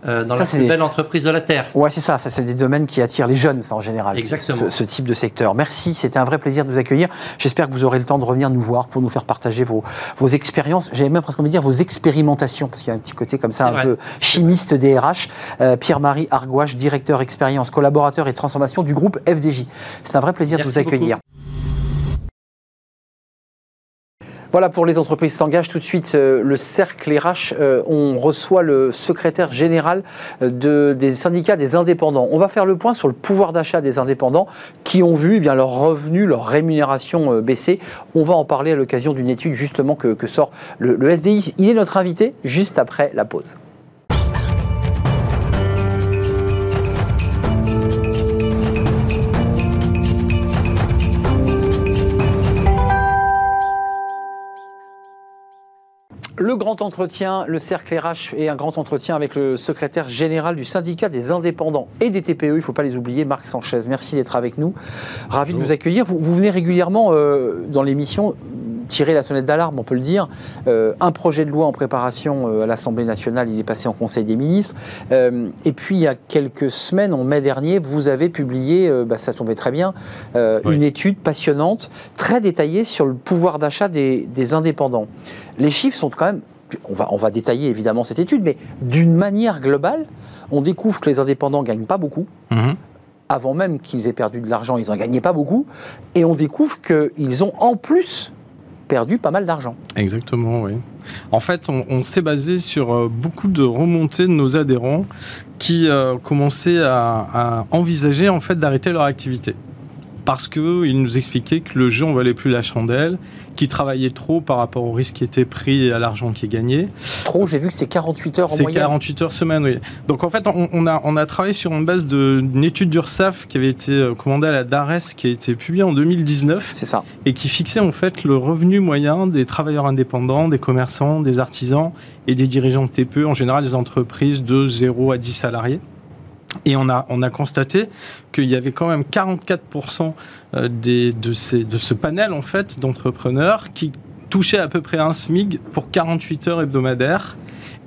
S3: Euh, dans
S1: Ça,
S3: la plus
S1: des-
S3: belle entreprise de la Terre.
S1: Ouais, c'est ça. Ça, c'est des domaines qui attirent les jeunes, ça, en général.
S3: Exactement.
S1: Ce, ce type de secteur. Merci. C'était un vrai plaisir de vous accueillir. J'espère que vous aurez le temps de revenir nous voir pour nous faire partager vos, vos expériences. J'avais même presque envie de dire vos expérimentations, parce qu'il y a un petit côté comme ça, un
S3: vrai.
S1: peu chimiste des RH. Euh, Pierre-Marie Argouache, directeur expérience, collaborateur et transformation du groupe FDJ. C'est un vrai plaisir de vous accueillir. Voilà pour les entreprises s'engagent. Tout de suite, euh, le cercle RH, euh, on reçoit le secrétaire général euh, de- des syndicats des indépendants. On va faire le point sur le pouvoir d'achat des indépendants qui ont vu eh bien, leurs revenus, leur rémunération euh, baisser. On va en parler à l'occasion d'une étude justement que, sort le SDI. Il est notre invité juste après la pause. Le grand entretien, le cercle RH et un grand entretien avec le secrétaire général du syndicat des indépendants et des TPE, il ne faut pas les oublier, Marc Sanchez. Merci d'être avec nous. Ravi de vous accueillir. Vous, vous venez régulièrement euh, dans l'émission tirer la sonnette d'alarme, on peut le dire. Euh, un projet de loi en préparation euh, à l'Assemblée nationale, il est passé en Conseil des ministres. Euh, et puis, il y a quelques semaines, en mai dernier, vous avez publié, bah, ça tombait très bien,
S3: Oui.
S1: une étude passionnante, très détaillée sur le pouvoir d'achat des, des indépendants. Les chiffres sont quand même, on va, on va détailler évidemment cette étude, mais d'une manière globale, on découvre que les indépendants gagnent pas beaucoup. Avant même qu'ils aient perdu de l'argent, ils n'en gagnaient pas beaucoup. Et on découvre qu'ils ont en plus perdu pas mal d'argent.
S4: Exactement, oui. En fait, on, on s'est basé sur euh, beaucoup de remontées de nos adhérents qui euh, commençaient à, à envisager en fait d'arrêter leur activité parce qu'ils nous expliquaient que le jeu en valait plus la chandelle, qu'ils travaillaient trop par rapport au risque qui était pris et à l'argent qui est gagné.
S1: Trop, j'ai vu que c'est 48 heures en
S4: C'est
S1: moyenne.
S4: 48 heures semaine, oui. Donc en fait, on, on a, on a travaillé sur une base d'une étude d'URSSAF qui avait été euh, commandée à la DARES, qui a été publiée en 2019
S1: C'est ça.
S4: et qui fixait en fait le revenu moyen des travailleurs indépendants, des commerçants, des artisans et des dirigeants de TPE, en général des entreprises de 0 à 10 salariés. Et on a, on a constaté qu'il y avait quand même 44% euh, de, de ce panel en fait d'entrepreneurs qui touchaient à peu près un SMIG pour 48 heures hebdomadaires.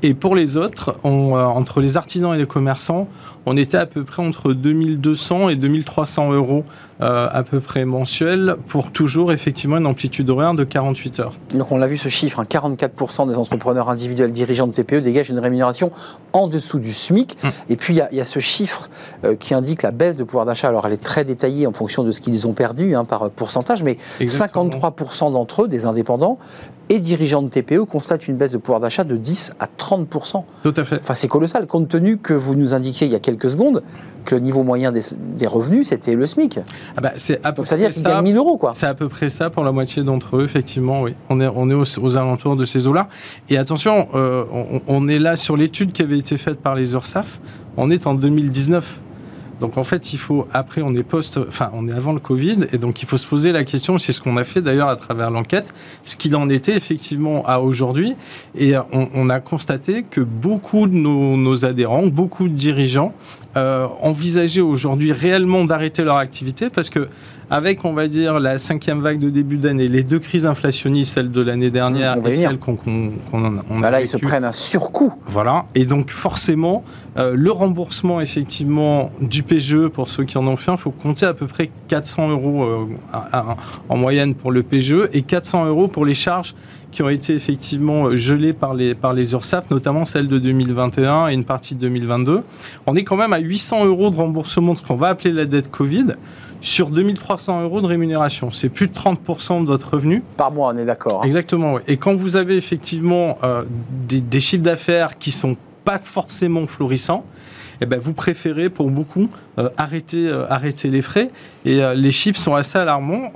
S4: Et pour les autres, on, euh, entre les artisans et les commerçants, on était à peu près entre 2200 et 2300 euros euh, à peu près mensuels pour toujours effectivement une amplitude horaire de 48 heures.
S1: Donc on l'a vu ce chiffre, hein, 44% des entrepreneurs individuels dirigeants de TPE dégagent une rémunération en dessous du SMIC.
S4: Hum.
S1: Et puis il y, a- il y a ce chiffre euh, qui indique la baisse de pouvoir d'achat. Alors elle est très détaillée en fonction de ce qu'ils ont perdu hein, par pourcentage, mais
S4: Exactement.
S1: 53% d'entre eux, des indépendants et dirigeants de TPE, constatent une baisse de pouvoir d'achat de 10 à 30%.
S4: Tout à fait.
S1: Enfin c'est colossal, compte tenu que vous nous indiquiez il y a quelques secondes que le niveau moyen des, des revenus c'était le SMIC.
S4: Ah bah, c'est à peu
S1: Donc c'est-à-dire
S4: près
S1: qu'ils
S4: ça.
S1: gagnent 1000 euros quoi.
S4: C'est à peu près ça pour la moitié d'entre eux, effectivement, oui. On est, on est aux, aux alentours de ces eaux-là. Et attention, euh, on, on est là sur l'étude qui avait été faite par les URSAF. On est en 2019. Donc en fait, il faut après, on est post, enfin, on est avant le Covid, et donc il faut se poser la question. C'est ce qu'on a fait d'ailleurs à travers l'enquête, ce qu'il en était effectivement à aujourd'hui. Et on, a constaté que beaucoup de nos, nos adhérents, beaucoup de dirigeants euh, envisageaient aujourd'hui réellement d'arrêter leur activité parce que avec, on va dire, la cinquième vague de début d'année, les deux crises inflationnistes, celle de l'année dernière et
S1: venir.
S4: celle qu'on on a
S1: Bah là ils se prennent un surcoût.
S4: Voilà. Et donc, forcément, euh, le remboursement, effectivement, du PGE, pour ceux qui en ont fait, il faut compter à peu près 400 euros euh, à- à- en moyenne pour le PGE et 400 euros pour les charges qui ont été effectivement gelées par les, par les URSAF, notamment celle de 2021 et une partie de 2022. On est quand même à 800 euros de remboursement de ce qu'on va appeler la dette Covid sur 2300 euros de rémunération. C'est plus de 30% de votre revenu.
S1: Par mois, on est d'accord. hein.
S4: Exactement. ouais. Et quand vous avez effectivement euh, des, des chiffres d'affaires qui sont pas forcément florissants, eh ben vous préférez pour beaucoup euh, arrêter, euh, arrêter les frais. Et les chiffres sont assez alarmants.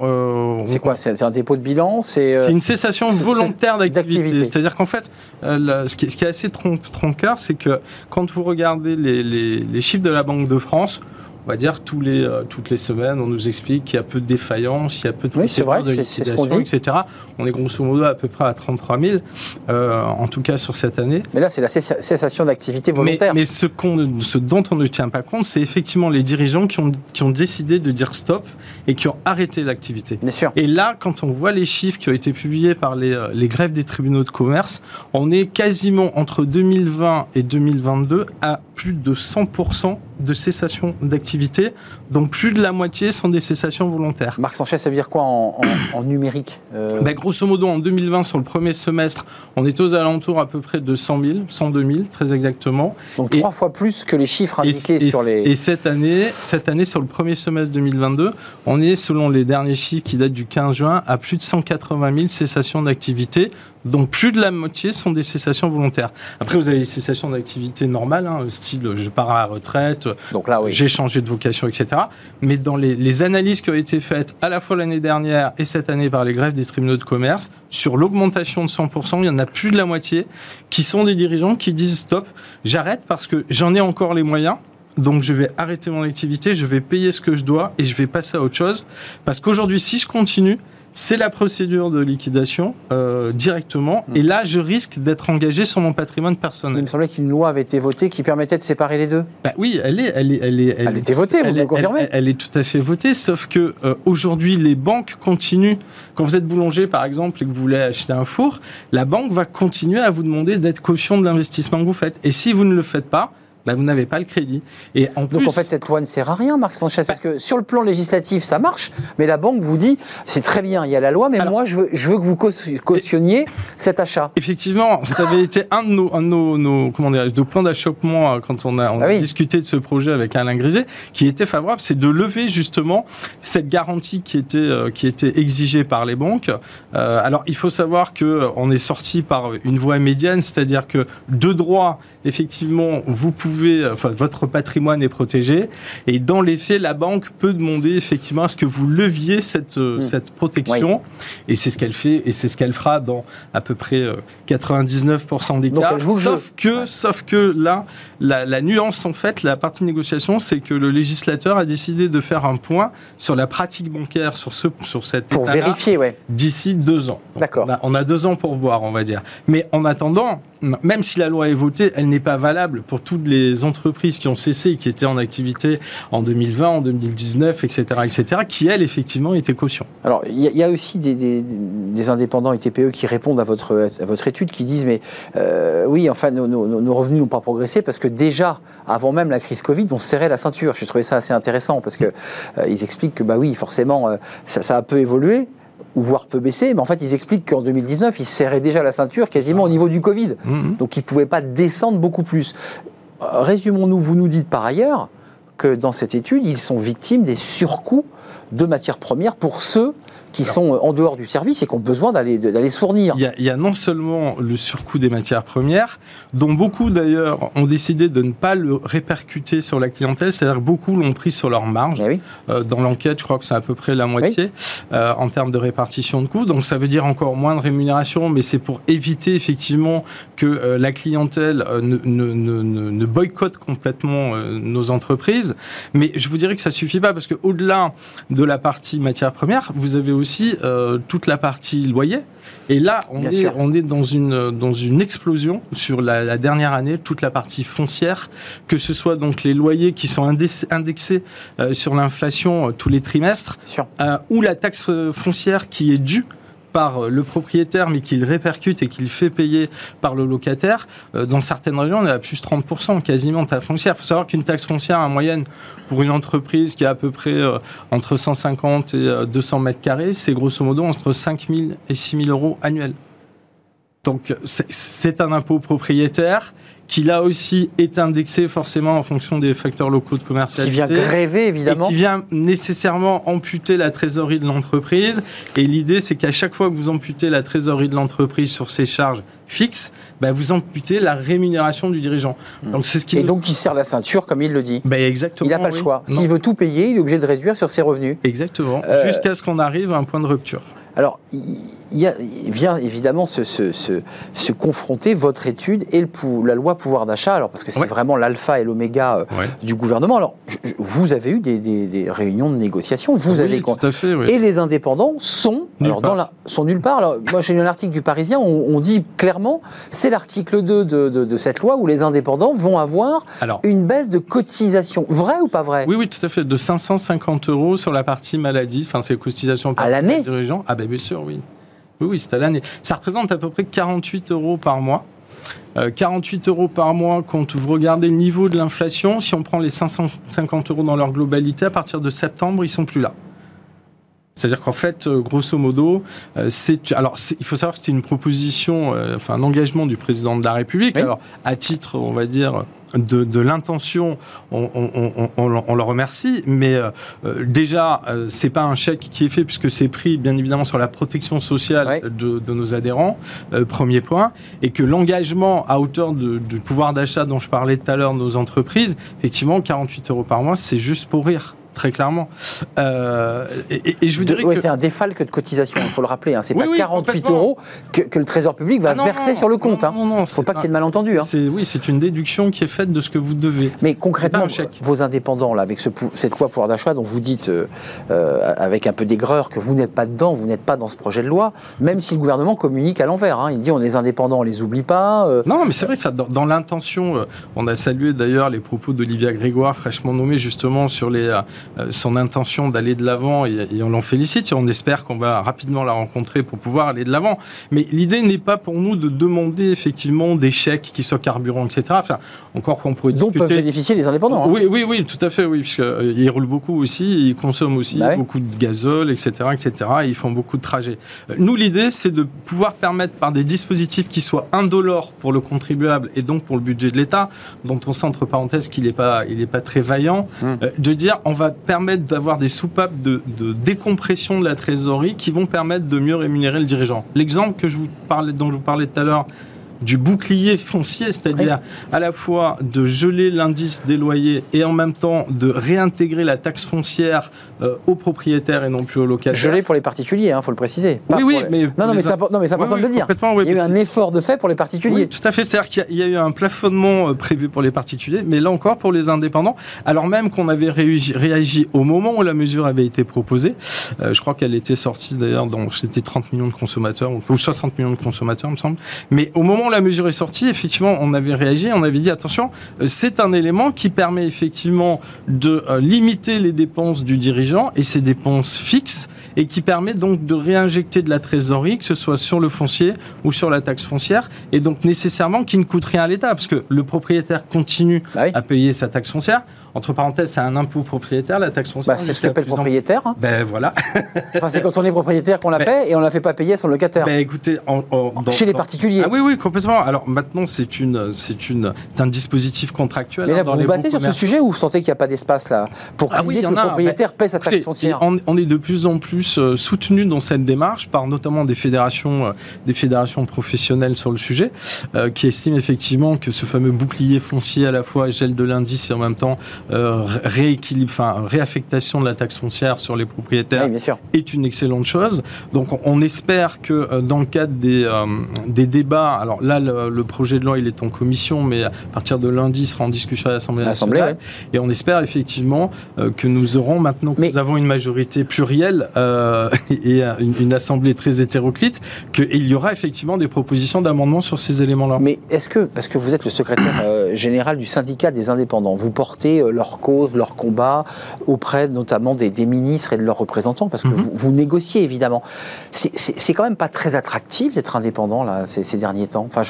S1: C'est
S4: on-
S1: quoi C'est un dépôt de bilan C'est
S4: une cessation volontaire d'activité. C'est-à-dire qu'en fait, le- ce, qui, ce qui est assez tron- tronqueur, c'est que quand vous regardez les, les- les chiffres de la Banque de France, on va dire, tous les, euh, toutes les semaines, on nous explique qu'il y a peu de défaillances, il y a peu de
S1: Oui, c'est vrai,
S4: de
S1: ce
S4: liquidation, etc. On est grosso modo à peu près à 33 000, euh, en tout cas sur cette année.
S1: Mais là, c'est la cessa- cessation d'activité volontaire.
S4: mais ce, qu'on ne- ce dont on ne tient pas compte, c'est effectivement les dirigeants qui ont, qui ont décidé de dire stop et qui ont arrêté l'activité.
S1: Bien sûr.
S4: Et là, quand on voit les chiffres qui ont été publiés par les, euh, les grèves des tribunaux de commerce, on est quasiment entre 2020 et 2022 à plus de 100% de cessation d'activité, donc plus de la moitié sont des cessations volontaires.
S1: Marc Sanchez, ça veut dire quoi en, en- en numérique euh,
S4: Ben, grosso modo, en 2020, sur le premier semestre, on était aux alentours à peu près de 100 000, 102 000 très exactement.
S1: Donc trois fois plus que les chiffres
S4: Et,
S1: indiqués
S4: et-
S1: sur les.
S4: et cette année, cette année, sur le premier semestre 2022, on est, selon les derniers chiffres qui datent du 15 juin, à plus de 180 000 cessations d'activité. Donc plus de la moitié sont des cessations volontaires. Après, vous avez les cessations d'activité normales, hein, style je pars à la retraite,
S1: Donc là, oui.
S4: j'ai changé de vocation, etc. Mais dans les, les analyses qui ont été faites à la fois l'année dernière et cette année par les grèves des tribunaux de commerce, sur l'augmentation de 100%, il y en a plus de la moitié qui sont des dirigeants qui disent stop, j'arrête parce que j'en ai encore les moyens. Donc je vais arrêter mon activité, je vais payer ce que je dois et je vais passer à autre chose. Parce qu'aujourd'hui, si je continue, c'est la procédure de liquidation euh, directement.
S1: Mm.
S4: Et là, je risque d'être engagé sur mon patrimoine
S1: Il
S4: personnel.
S1: me semblait qu'une loi avait été votée qui permettait de séparer les deux.
S4: Bah oui, elle est, elle est, elle est,
S1: Elle, était votée, vous
S4: elle
S1: me confirmez
S4: elle- elle est tout à fait votée, sauf que euh, aujourd'hui, les banques continuent. Quand vous êtes boulanger, par exemple, et que vous voulez acheter un four, la banque va continuer à vous demander d'être caution de l'investissement que vous faites. Et si vous ne le faites pas, bah, vous n'avez pas le crédit. Et en
S1: Donc
S4: plus,
S1: en fait, cette loi ne sert à rien, Marc Sanchez, parce que sur le plan législatif, ça marche, mais la banque vous dit, c'est très bien, il y a la loi, mais
S4: Alors-
S1: moi, je veux, je veux que vous caution- cautionniez cet achat.
S4: Effectivement, ça avait été un de nos, un de nos, nos- comment dirais-je, de plans d'achoppement euh, quand on a, on
S1: Ah
S4: a discuté de ce projet avec Alain Griset, qui était favorable, c'est de lever justement cette garantie qui était, euh, qui était exigée par les banques. Euh, alors, il faut savoir que euh, est sorti par une voie médiane, c'est-à-dire que de droit, effectivement, vous pouvez, enfin, votre patrimoine est protégé, et dans les faits, la banque peut demander effectivement à ce que vous leviez cette, euh,
S1: Mm.
S4: cette protection, et c'est ce qu'elle fait, et c'est ce qu'elle fera dans à peu près euh, 99% des
S1: Donc,
S4: cas. sauf que,
S1: Ouais.
S4: sauf que là, la, la nuance en fait, la partie négociation, c'est que le législateur a décidé de faire un point sur la pratique bancaire sur ce, sur cette
S1: Pour vérifier, ouais.
S4: d'ici deux ans.
S1: D'accord.
S4: On a deux ans pour voir, on va dire. Mais en attendant, même si la loi est votée, elle n'est pas valable pour toutes les entreprises qui ont cessé et qui étaient en activité en 2020, en 2019, etc., etc., qui elles effectivement étaient caution.
S1: Alors, il y, a- il y a aussi des, des- des indépendants et TPE qui répondent à votre, à votre étude, qui disent, mais euh, oui, enfin, nos, nos- nos revenus n'ont pas progressé parce que déjà, avant même la crise Covid, on se serrait la ceinture. J'ai trouvé ça assez intéressant parce que euh, ils expliquent que, bah oui, forcément, euh, ça, ça a peu évolué voire peu baissé, mais en fait, ils expliquent qu'en 2019, ils se serraient déjà la ceinture quasiment au niveau du Covid. Donc, ils ne pouvaient pas descendre beaucoup plus. Euh, Résumons-nous, vous nous dites par ailleurs que dans cette étude, ils sont victimes des surcoûts de matières premières pour ceux qui sont en dehors du service et qui ont besoin d'aller d'aller fournir.
S4: Il y, a, il y a non seulement le surcoût des matières premières, dont beaucoup d'ailleurs ont décidé de ne pas le répercuter sur la clientèle, c'est-à-dire beaucoup l'ont pris sur leur marge.
S1: Eh oui.
S4: Euh, dans l'enquête, je crois que c'est à peu près la moitié euh, en termes de répartition de coûts. Donc ça veut dire encore moins de rémunération, mais c'est pour éviter effectivement que euh, la clientèle euh, ne, ne- ne- ne- ne boycotte complètement euh, nos entreprises. Mais je vous dirais que ça suffit pas parce que au-delà de la partie matières premières, vous avez aussi euh, toute la partie loyer. Et là, on
S1: Bien
S4: est,
S1: sûr.
S4: on est dans une, dans une explosion sur la, la dernière année, toute la partie foncière, que ce soit donc les loyers qui sont indexés, euh, sur l'inflation euh, tous les trimestres, euh, ou la taxe foncière qui est due par euh, le propriétaire mais qu'il répercute et qu'il fait payer par le locataire, euh, dans certaines régions on est à plus 30% quasiment de taxe foncière. Il faut savoir qu'une taxe foncière en moyenne pour une entreprise qui a à peu près euh, entre 150 et euh, 200 mètres carrés, c'est grosso modo entre 5 000 et 6 000 euros annuels. Donc c'est un impôt propriétaire qui là aussi est indexé forcément en fonction des facteurs locaux de
S1: Qui
S4: commercialité.
S1: vient gréver, évidemment.
S4: Et qui vient nécessairement amputer la trésorerie de l'entreprise. Et l'idée, c'est qu'à chaque fois que vous amputez la trésorerie de l'entreprise sur ses charges fixes, bah, vous amputez la rémunération du dirigeant. Donc c'est ce qui
S1: Et
S4: nous-
S1: donc, il serre la ceinture, comme il le dit.
S4: Bah, exactement.
S1: Il n'a pas le
S4: oui.
S1: choix.
S4: Non.
S1: S'il veut tout payer, il est obligé de réduire sur ses revenus.
S4: Exactement.
S1: Euh,
S4: Jusqu'à ce qu'on arrive à un point de rupture.
S1: Alors, il y a- il vient évidemment se, se- se- se confronter votre étude et le la loi pouvoir d'achat, alors parce que c'est
S4: Ouais.
S1: vraiment l'alpha et l'oméga euh,
S4: Ouais.
S1: du gouvernement. Alors, je- je- vous avez eu des, des- des réunions de négociation, vous
S4: Oui,
S1: avez
S4: tout à fait, oui.
S1: et les indépendants sont,
S4: Nulle
S1: alors dans
S4: part.
S1: la, sont nulle part. Alors, moi, j'ai lu un article du Parisien où on dit clairement, c'est l'article 2 de, de- de cette loi où les indépendants vont avoir
S4: Alors,
S1: une baisse de cotisation. Vrai ou pas vrai?
S4: Oui, oui, tout à fait. De 550 euros sur la partie maladie, enfin, c'est les cotisations par
S1: À l'année
S4: dirigeant. Ah, ben bien sûr, oui. Oui, oui, c'est à l'année. Ça représente à peu près 48 euros par mois. Euh, 48 euros par mois quand vous regardez le niveau de l'inflation. Si on prend les 550 euros dans leur globalité, à partir de septembre, ils sont plus là. C'est-à-dire qu'en fait, euh, grosso modo, euh, c'est alors il faut savoir que c'était une proposition, euh, enfin un engagement du président de la République.
S1: Oui.
S4: Alors à titre, on va dire de, de l'intention, on, on- on- on le- on le remercie, mais euh, déjà euh, c'est pas un chèque qui est fait puisque c'est pris bien évidemment sur la protection sociale de, de nos adhérents. euh, premier point, et que l'engagement à hauteur de- du pouvoir d'achat dont je parlais tout à l'heure de nos entreprises, effectivement 48 euros par mois, c'est juste pour rire. Très clairement. Euh, et, je vous
S1: De-
S4: dirais
S1: ouais,
S4: que
S1: C'est un défalque de cotisation, il faut le rappeler. Hein. C'est
S4: Oui,
S1: pas
S4: oui,
S1: 48
S4: complètement.
S1: euros que, que le Trésor public va
S4: Ah non,
S1: verser
S4: non,
S1: sur le compte.
S4: Non,
S1: hein.
S4: non,
S1: Faut pas qu'il y ait de malentendu, hein.
S4: c'est- Oui, c'est une déduction qui est faite de ce que vous devez.
S1: Mais concrètement, vos indépendants, là, avec ce, cette loi pouvoir d'achat dont vous dites, euh, euh, avec un peu d'aigreur, que vous n'êtes pas dedans, vous n'êtes pas dans ce projet de loi, même si le gouvernement communique à l'envers. hein. Il dit on est indépendants, on les oublie pas. euh,
S4: Non, mais c'est vrai que dans, dans l'intention, on a salué d'ailleurs les propos d'Olivia Grégoire, fraîchement nommée justement sur les, son intention d'aller de l'avant et, et on l'en félicite et on espère qu'on va rapidement la rencontrer pour pouvoir aller de l'avant. Mais l'idée n'est pas pour nous de demander effectivement des chèques qui soient carburants, etc. Enfin, encore qu'on pourrait
S1: dont peuvent
S4: discuter.
S1: bénéficier les indépendants. hein.
S4: Oui, oui, oui, tout à fait, oui, puisqu'ils roulent beaucoup aussi, ils consomment aussi
S1: Bah
S4: beaucoup de gazole, etc., etc., et ils font beaucoup de trajets. Euh, Nous, l'idée, c'est de pouvoir permettre par des dispositifs qui soient indolores pour le contribuable et donc pour le budget de l'État, dont on sait entre parenthèses qu'il n'est pas, il est pas très vaillant,
S1: Hum.
S4: euh, de dire on va permettre d'avoir des soupapes de, décompression de la trésorerie qui vont permettre de mieux rémunérer le dirigeant. L'exemple que vous parlais, dont je vous parlais tout à l'heure du bouclier foncier, c'est-à-dire à la fois de geler l'indice des loyers et en même temps de réintégrer la taxe foncière euh, aux propriétaires et non plus aux locataires.
S1: Gelé pour les particuliers, il faut le préciser. Pas
S4: Oui, oui,
S1: les-
S4: mais
S1: Non, non, mais c'est important
S4: Oui,
S1: de le dire. Il y a eu un effort de fait pour les particuliers.
S4: Tout à fait. C'est-à-dire qu'il y a- il y, a eu un plafonnement euh, prévu pour les particuliers, mais là encore pour les indépendants, alors même qu'on avait réagi, au moment où la mesure avait été proposée. Euh, je crois qu'elle était sortie d'ailleurs dans c'était 30 millions de consommateurs ou- ou 60 millions de consommateurs, il me semble. Mais au moment où la mesure est sortie, effectivement, on avait réagi, on avait dit attention, euh, c'est un élément qui permet effectivement de euh, limiter les dépenses du dirigeant et ces dépenses fixes et qui permet donc de réinjecter de la trésorerie, que ce soit sur le foncier ou sur la taxe foncière, et donc nécessairement qui ne coûte rien à l'État, parce que le propriétaire continue
S1: Bah oui.
S4: à payer sa taxe foncière. Entre parenthèses, c'est un impôt propriétaire, la taxe foncière.
S1: Bah, c'est ce que
S4: jusqu'à
S1: paie le
S4: plus en-
S1: propriétaire. hein.
S4: Ben voilà.
S1: Enfin, c'est quand on est propriétaire qu'on la
S4: Mais-
S1: paie et on la fait pas payer à son locataire.
S4: Ben écoutez, en- en- dans-
S1: Chez les
S4: dans-
S1: particuliers.
S4: Ah oui, oui, complètement. Alors maintenant, c'est une, c'est une, c'est un dispositif contractuel.
S1: mais
S4: hein,
S1: là, vous vous battez sur ce sujet ou vous sentez qu'il n'y a pas d'espace là pour
S4: Ah oui,
S1: que le propriétaire paie sa taxe foncière
S4: On, on est de plus en plus euh, soutenu dans cette démarche par notamment des fédérations, euh, des fédérations professionnelles sur le sujet, euh, qui estiment effectivement que ce fameux bouclier foncier à la fois gel de l'indice et en même temps rééquilibre, enfin réaffectation de la taxe foncière sur les propriétaires
S1: Oui, bien sûr.
S4: est une excellente chose. Donc on- espère que euh, dans le cadre des, euh, des débats, alors là le, le projet de loi il est en commission, mais à partir de lundi il sera en discussion à l'Assemblée nationale. Et on espère effectivement euh, que nous aurons maintenant que
S1: Mais-
S4: nous avons une majorité plurielle euh, et euh, une, une assemblée très hétéroclite, qu'il y aura effectivement des propositions d'amendements sur ces éléments-là.
S1: Mais est-ce que, parce que vous êtes le secrétaire euh, général du syndicat des indépendants, vous portez euh, leur cause, leur combat auprès notamment des, des ministres et de leurs représentants, parce que
S4: Mhm.
S1: vous, vous négociez évidemment. C'est- quand même pas très attractif d'être indépendant là, ces, ces derniers temps. Enfin,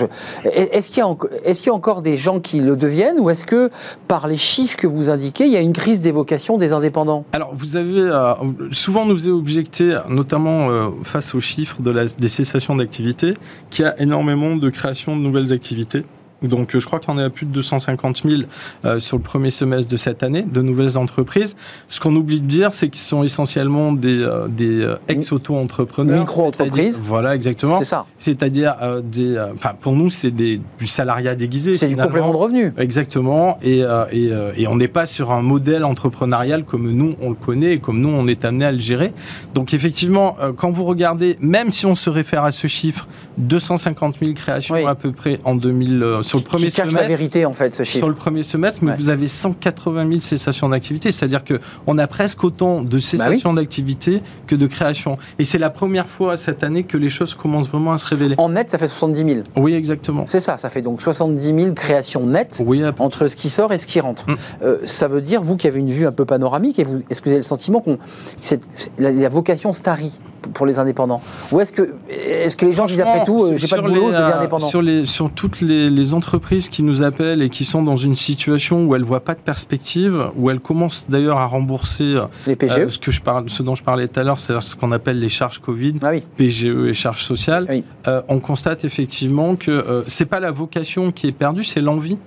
S1: est-ce qu'il y, a y encore des gens qui le deviennent ou est-ce que par les chiffres que vous indiquez, il y a une crise d'évocation des indépendants?
S4: Alors, vous avez euh, souvent nous est objecté, notamment euh, face aux chiffres de la, des cessations d'activité, qu'il y a énormément de création de nouvelles activités. Donc, euh, je crois qu'il y en a plus de 250 000 euh, sur le premier semestre de cette année, de nouvelles entreprises. Ce qu'on oublie de dire, c'est qu'ils sont essentiellement des, euh, des ex-auto-entrepreneurs.
S1: Micro-entreprises.
S4: Voilà, exactement.
S1: C'est ça.
S4: C'est-à-dire, euh, des, pour nous, c'est des- du salariat déguisé.
S1: C'est du complément de revenu.
S4: Exactement, et, et, et on n'est pas sur un modèle entrepreneurial comme nous on le connaît et comme nous on est amené à le gérer. Donc effectivement, quand vous regardez, même si on se réfère à ce chiffre, 250 000 créations
S1: Oui.
S4: à peu près en 2000 euh, sur le premier
S1: cache la
S4: semestre.
S1: vérité, en fait, ce chiffre.
S4: Sur le premier semestre, mais
S1: Ouais.
S4: vous avez 180 000 cessations d'activité, c'est-à-dire que on a presque autant de cessations
S1: Bah
S4: d'activité que de créations. Et c'est la première fois cette année que les choses commencent vraiment à se révéler.
S1: En net, ça fait 70 000.
S4: Oui, exactement.
S1: C'est ça, ça fait donc 70 000 créations nettes
S4: Oui,
S1: entre ce qui sort et ce qui rentre.
S4: Mm.
S1: Euh, ça veut dire, vous qui avez une vue un peu panoramique, et vous, est-ce que vous avez le sentiment qu'on, que la, la vocation starie pour les indépendants Ou est-ce que, est-ce que les gens disent après tout, euh, j'ai pas de boulot,
S4: les,
S1: je deviens
S4: euh,
S1: indépendant
S4: Sur, les, sur toutes les, les entreprises qui nous appellent et qui sont dans une situation où elles ne voient pas de perspective, où elles commencent d'ailleurs à rembourser euh,
S1: Les PGE
S4: ce, que je parle, ce dont je parlais tout à l'heure, c'est-à-dire ce qu'on appelle les charges Covid,
S1: Ah oui.
S4: PGE et charges sociales,
S1: Oui.
S4: euh, on constate effectivement que euh, c'est pas la vocation qui est perdue, c'est l'envie.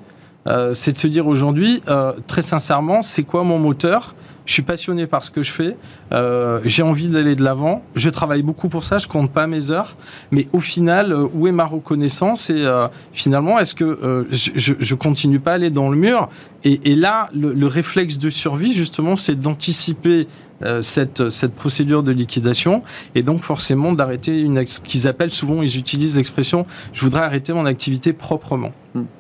S4: Euh, c'est de se dire aujourd'hui, euh, très sincèrement, c'est quoi mon moteur? Je suis passionné par ce que je fais, euh, j'ai envie d'aller de l'avant, je travaille beaucoup pour ça, je compte pas mes heures, mais au final, euh, où est ma reconnaissance et euh, finalement, est-ce que euh, je, je, continue pas à aller dans le mur et, et là, le, le réflexe de survie, justement, c'est d'anticiper euh, cette, cette procédure de liquidation et donc forcément d'arrêter une qu'ils appellent souvent, ils utilisent l'expression je voudrais arrêter mon activité proprement.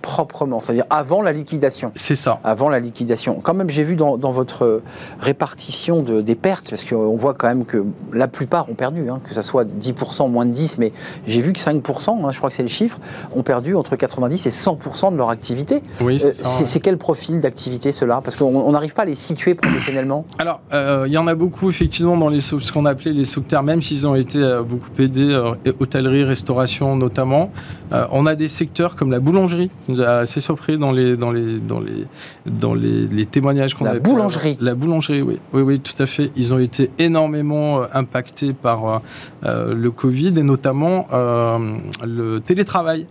S1: Proprement, c'est-à-dire avant la liquidation.
S4: C'est ça.
S1: Avant la liquidation. Quand même, j'ai vu dans, dans votre euh, répartition de, des pertes, parce qu'on voit quand même que la plupart ont perdu, hein, que ce soit 10%, moins de 10%, mais j'ai vu que 5%, hein, je crois que c'est le chiffre, ont perdu entre 90 et 100% de leur activité.
S4: Oui,
S1: Euh,
S4: c'est ça.
S1: c'est c'est quel profil d'activité cela? Parce qu'on on n'arrive pas à les situer professionnellement.
S4: Alors, euh, il y en a beaucoup effectivement dans les ce qu'on appelait les sauveteurs, même s'ils ont été euh, beaucoup aidés, euh, hôtellerie, restauration notamment. Euh, on a des secteurs comme la boulangerie, qui nous a assez surpris dans les dans les dans les dans les, les témoignages qu'on
S1: La
S4: avait avoir.
S1: boulangerie
S4: La boulangerie, oui, oui, oui, tout à fait. Ils ont été énormément euh, impactés par euh, euh, le Covid et notamment euh, le télétravail.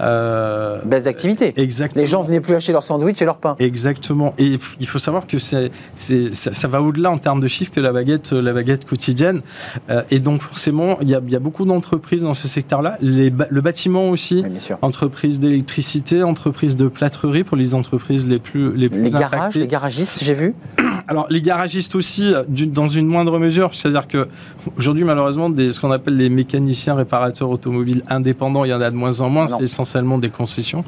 S4: Euh,
S1: Baisse d'activité.
S4: exactement.
S1: Les gens venaient plus acheter leur sandwich et leur pain.
S4: Exactement. Et il faut savoir que c'est, ça, ça va au-delà en termes de chiffres que la baguette, euh, la baguette quotidienne. Euh, et donc forcément, il y a, il y a beaucoup d'entreprises dans ce secteur-là. Le bâtiment aussi.
S1: Oui, bien sûr.
S4: Entreprises d'électricité, entreprises de plâtrerie pour les entreprises les plus les plus
S1: Les garages, les garagistes, j'ai vu.
S4: Alors les garagistes aussi, euh, dans une moindre mesure, c'est-à-dire que aujourd'hui malheureusement, des, ce qu'on appelle les mécaniciens réparateurs automobiles indépendants, il y en a de moins en moins.
S1: Ah.
S4: C'est essentiellement des concessions.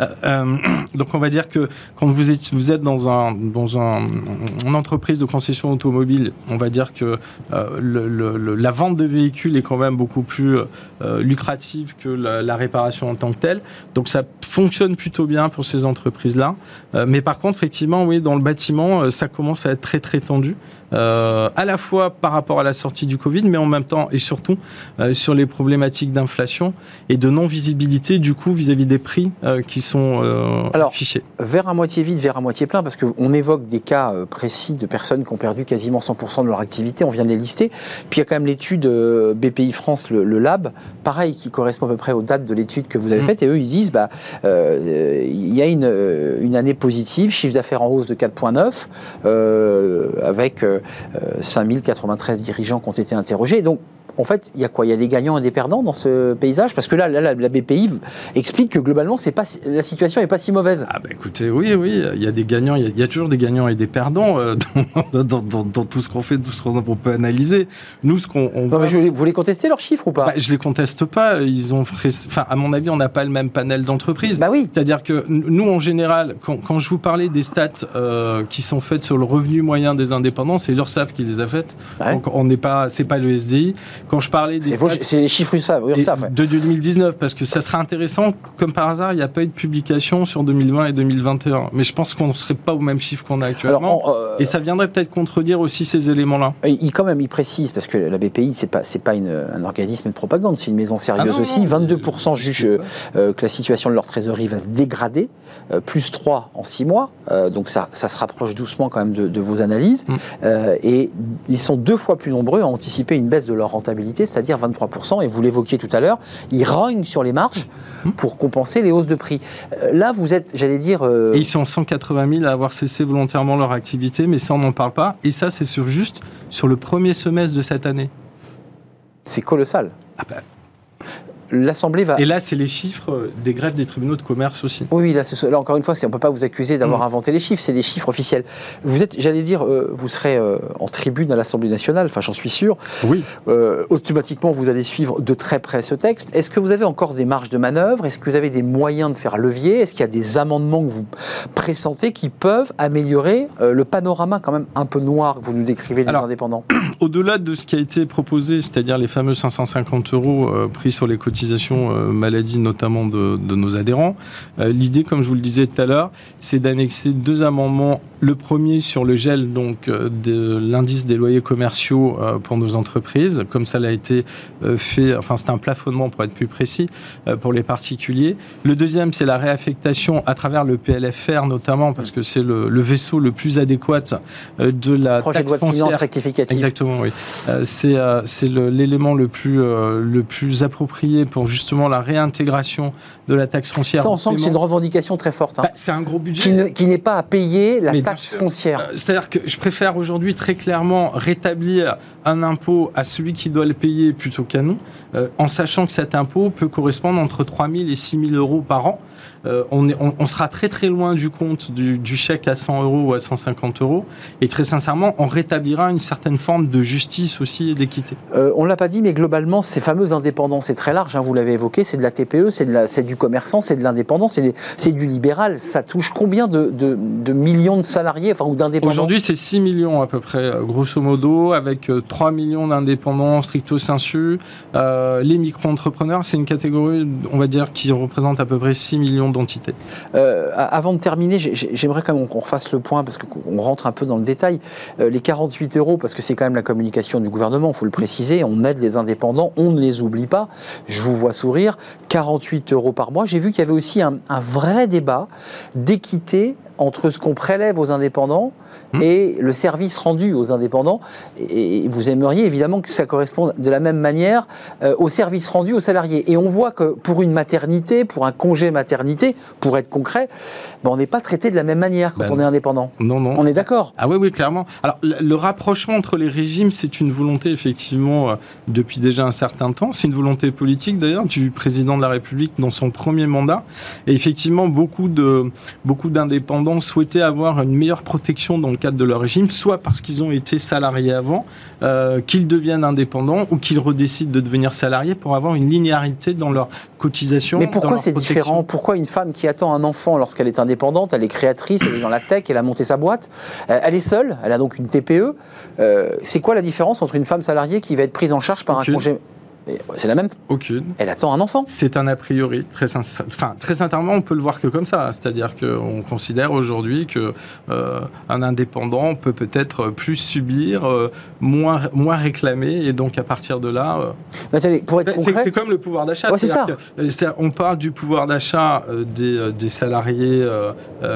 S4: Euh, euh, donc on va dire que quand vous êtes, vous êtes dans un dans un, une entreprise de concession automobile, on va dire que euh, la vente de véhicules est quand même beaucoup plus lucrative que la, la réparation en tant que telle. Donc ça fonctionne plutôt bien pour ces entreprises-là. Mais par contre, effectivement, oui, dans le bâtiment, ça commence à être très très tendu. Euh, à la fois par rapport à la sortie du Covid, mais en même temps et surtout euh, sur les problématiques d'inflation et de non-visibilité du coup vis-à-vis des prix euh, qui sont
S1: Alors,
S4: affichés.
S1: Verre à moitié vide, verre à moitié plein, parce qu'on évoque des cas précis de personnes qui ont perdu quasiment 100% de leur activité, on vient de les lister. Puis il y a quand même l'étude BPI France, le, le lab, pareil, qui correspond à peu près aux dates de l'étude que vous avez
S4: Mm.
S1: faite, et eux ils disent, bah, il y a une, une année positive, chiffre d'affaires en hausse de 4,9, euh, avec 5093 dirigeants qui ont été interrogés. Donc, en fait, il y a quoi? Il y a des gagnants et des perdants dans ce paysage? Parce que là, là, la, BPI explique que globalement, c'est pas, la situation n'est pas si mauvaise.
S4: Ah bah écoutez, oui, oui, il y a des gagnants, il y a, il y a toujours des gagnants et des perdants euh, dans, dans- dans- dans tout ce qu'on fait, tout ce qu'on on peut analyser. Nous, ce qu'on on
S1: Non,
S4: voit-
S1: mais je- vous voulez contester leurs chiffres ou pas?
S4: Bah, je les conteste pas. Ils ont, enfin, à mon avis, on n'a pas le même panel d'entreprises.
S1: Bah oui.
S4: C'est-à-dire que nous, en général, quand, quand je vous parlais des stats euh, qui sont faites sur le revenu moyen des indépendants, c'est l'URSSAF qui les a faites.
S1: Ouais.
S4: Donc, on n'est pas, c'est pas le SDI. Quand je parlais des
S1: C'est les chiffres URSAF. URSAF, ouais.
S4: de 2019, parce que ça serait intéressant. Comme par hasard, il n'y a pas eu de publication sur 2020 et 2021. Mais je pense qu'on ne serait pas au même chiffre qu'on a actuellement.
S1: Alors, on, euh,
S4: et ça viendrait peut-être contredire aussi ces éléments-là.
S1: il, quand même, il précise, parce que la BPI, pas, c'est pas une- un organisme de propagande, c'est une maison sérieuse
S4: Ah non,
S1: aussi.
S4: non,
S1: 22%
S4: mais-
S1: jugent euh, euh, que la situation de leur trésorerie va se dégrader, euh, plus 3 en 6 mois. Donc ça, ça se rapproche doucement quand même de, de vos analyses.
S4: Mm.
S1: Et ils sont deux fois plus nombreux à anticiper une baisse de leur rentabilité, c'est-à-dire 23%, et vous l'évoquiez tout à l'heure, ils rognent sur les marges
S4: Hum.
S1: pour compenser les hausses de prix. Euh, Là, vous êtes, j'allais dire... euh,
S4: Et ils sont 180 000 à avoir cessé volontairement leur activité, mais ça, on n'en parle pas. Et ça, c'est sur juste sur le premier semestre de cette année.
S1: C'est colossal.
S4: Ah bah.
S1: L'Assemblée va...
S4: Et là, c'est les chiffres des grèves des tribunaux de commerce aussi.
S1: Oui, là, encore une fois, on ne peut pas vous accuser d'avoir
S4: Mm.
S1: inventé les chiffres, c'est des chiffres officiels. Vous êtes, j'allais dire, euh, vous serez euh, en tribune à l'Assemblée nationale, enfin j'en suis sûr.
S4: Oui.
S1: Euh, automatiquement, vous allez suivre de très près ce texte. Est-ce que vous avez encore des marges de manœuvre? Est-ce que vous avez des moyens de faire levier? Est-ce qu'il y a des amendements que vous pressentez qui peuvent améliorer le panorama quand même un peu noir que vous nous décrivez des
S4: Alors,
S1: indépendants?
S4: Au-delà de ce qui a été proposé, c'est-à-dire les fameux 550 euros pris sur les cotisations euh, maladie, notamment de, de nos adhérents, euh, l'idée, comme je vous le disais tout à l'heure, c'est d'annexer deux amendements. Le premier sur le gel donc euh, de l'indice des loyers commerciaux pour nos entreprises, comme ça l'a été fait. Enfin, c'est un plafonnement pour être plus précis pour les particuliers. Le deuxième, c'est la réaffectation à travers le PLFR, notamment parce que c'est le, le vaisseau le plus adéquat de la
S1: Projet de
S4: taxe
S1: loi de finances
S4: foncière
S1: rectificative.
S4: Exactement, oui. C'est l'élément le plus le plus approprié pour justement la réintégration de la taxe foncière.
S1: Ça, on sent que c'est une revendication très forte. hein,
S4: Bah, c'est un gros budget.
S1: qui ne- qui n'est pas à payer la
S4: Mais
S1: taxe foncière.
S4: Euh, C'est-à-dire que je préfère aujourd'hui très clairement rétablir un impôt à celui qui doit le payer plutôt qu'à nous, euh, en sachant que cet impôt peut correspondre entre 3 000 et 6 000 euros par an. Euh, on, est- on- on sera très très loin du compte du, du chèque à 100 euros ou à 150 euros. Et très sincèrement, on rétablira une certaine forme de justice aussi et d'équité.
S1: Euh, on l'a pas dit, mais globalement, ces fameux indépendants, c'est très large, hein, vous l'avez évoqué, c'est de la TPE, c'est du commerçant, c'est de l'indépendant, c'est du libéral. Ça touche combien de, de- de millions de salariés enfin, ou d'indépendants?
S4: Aujourd'hui, c'est 6 millions à peu près, euh, grosso modo, avec euh, 3 millions d'indépendants stricto sensu. Euh, les micro-entrepreneurs, c'est une catégorie, on va dire, qui représente à peu près 6 millions d'entités.
S1: Euh, avant de terminer, j'ai- j'ai- j'aimerais quand même qu'on refasse le point, parce qu'on rentre un peu dans le détail. Euh, les 48 euros, parce que c'est quand même la communication du gouvernement, il faut le préciser, on aide les indépendants, on ne les oublie pas. Je vous vois sourire, 48 euros par mois. J'ai vu qu'il y avait aussi un vrai débat d'équité entre ce qu'on prélève aux indépendants
S4: Hmm.
S1: et le service rendu aux indépendants. Et et vous aimeriez évidemment que ça corresponde de la même manière euh, au service rendu aux salariés. Et on voit que pour une maternité, pour un congé maternité, pour être concret, ben, on n'est pas traité de la même manière quand
S4: Ben
S1: on est indépendant.
S4: Non, non.
S1: On est d'accord
S4: Ah oui, oui, clairement. Alors, le, le rapprochement entre les régimes, c'est une volonté, effectivement, euh, depuis déjà un certain temps. C'est une volonté politique, d'ailleurs, du président de la République dans son premier mandat. Et effectivement, beaucoup de beaucoup d'indépendants souhaitaient avoir une meilleure protection dans le cadre de leur régime, soit parce qu'ils ont été salariés avant, euh, qu'ils deviennent indépendants ou qu'ils redécident de devenir salariés pour avoir une linéarité dans leur cotisation.
S1: Mais pourquoi c'est différent? Pourquoi une femme qui attend un enfant lorsqu'elle est indépendante, elle est créatrice, elle est dans la tech, elle a monté sa boîte, euh, elle est seule, elle a donc une TPE. euh, c'est quoi la différence entre une femme salariée qui va être prise en charge par
S4: Aucune.
S1: un congé? C'est la même.
S4: Aucune.
S1: Elle attend un enfant.
S4: C'est un a priori, très, sincère- enfin, très sincèrement, on peut le voir que comme ça. C'est-à-dire qu'on considère aujourd'hui que euh, indépendant peut peut-être plus subir, euh, moins, moins réclamer, et donc à partir de là, euh,
S1: être
S4: c'est comme le pouvoir d'achat.
S1: Ouais, c'est
S4: C'est-à-dire que, euh, on parle du pouvoir d'achat des, des salariés,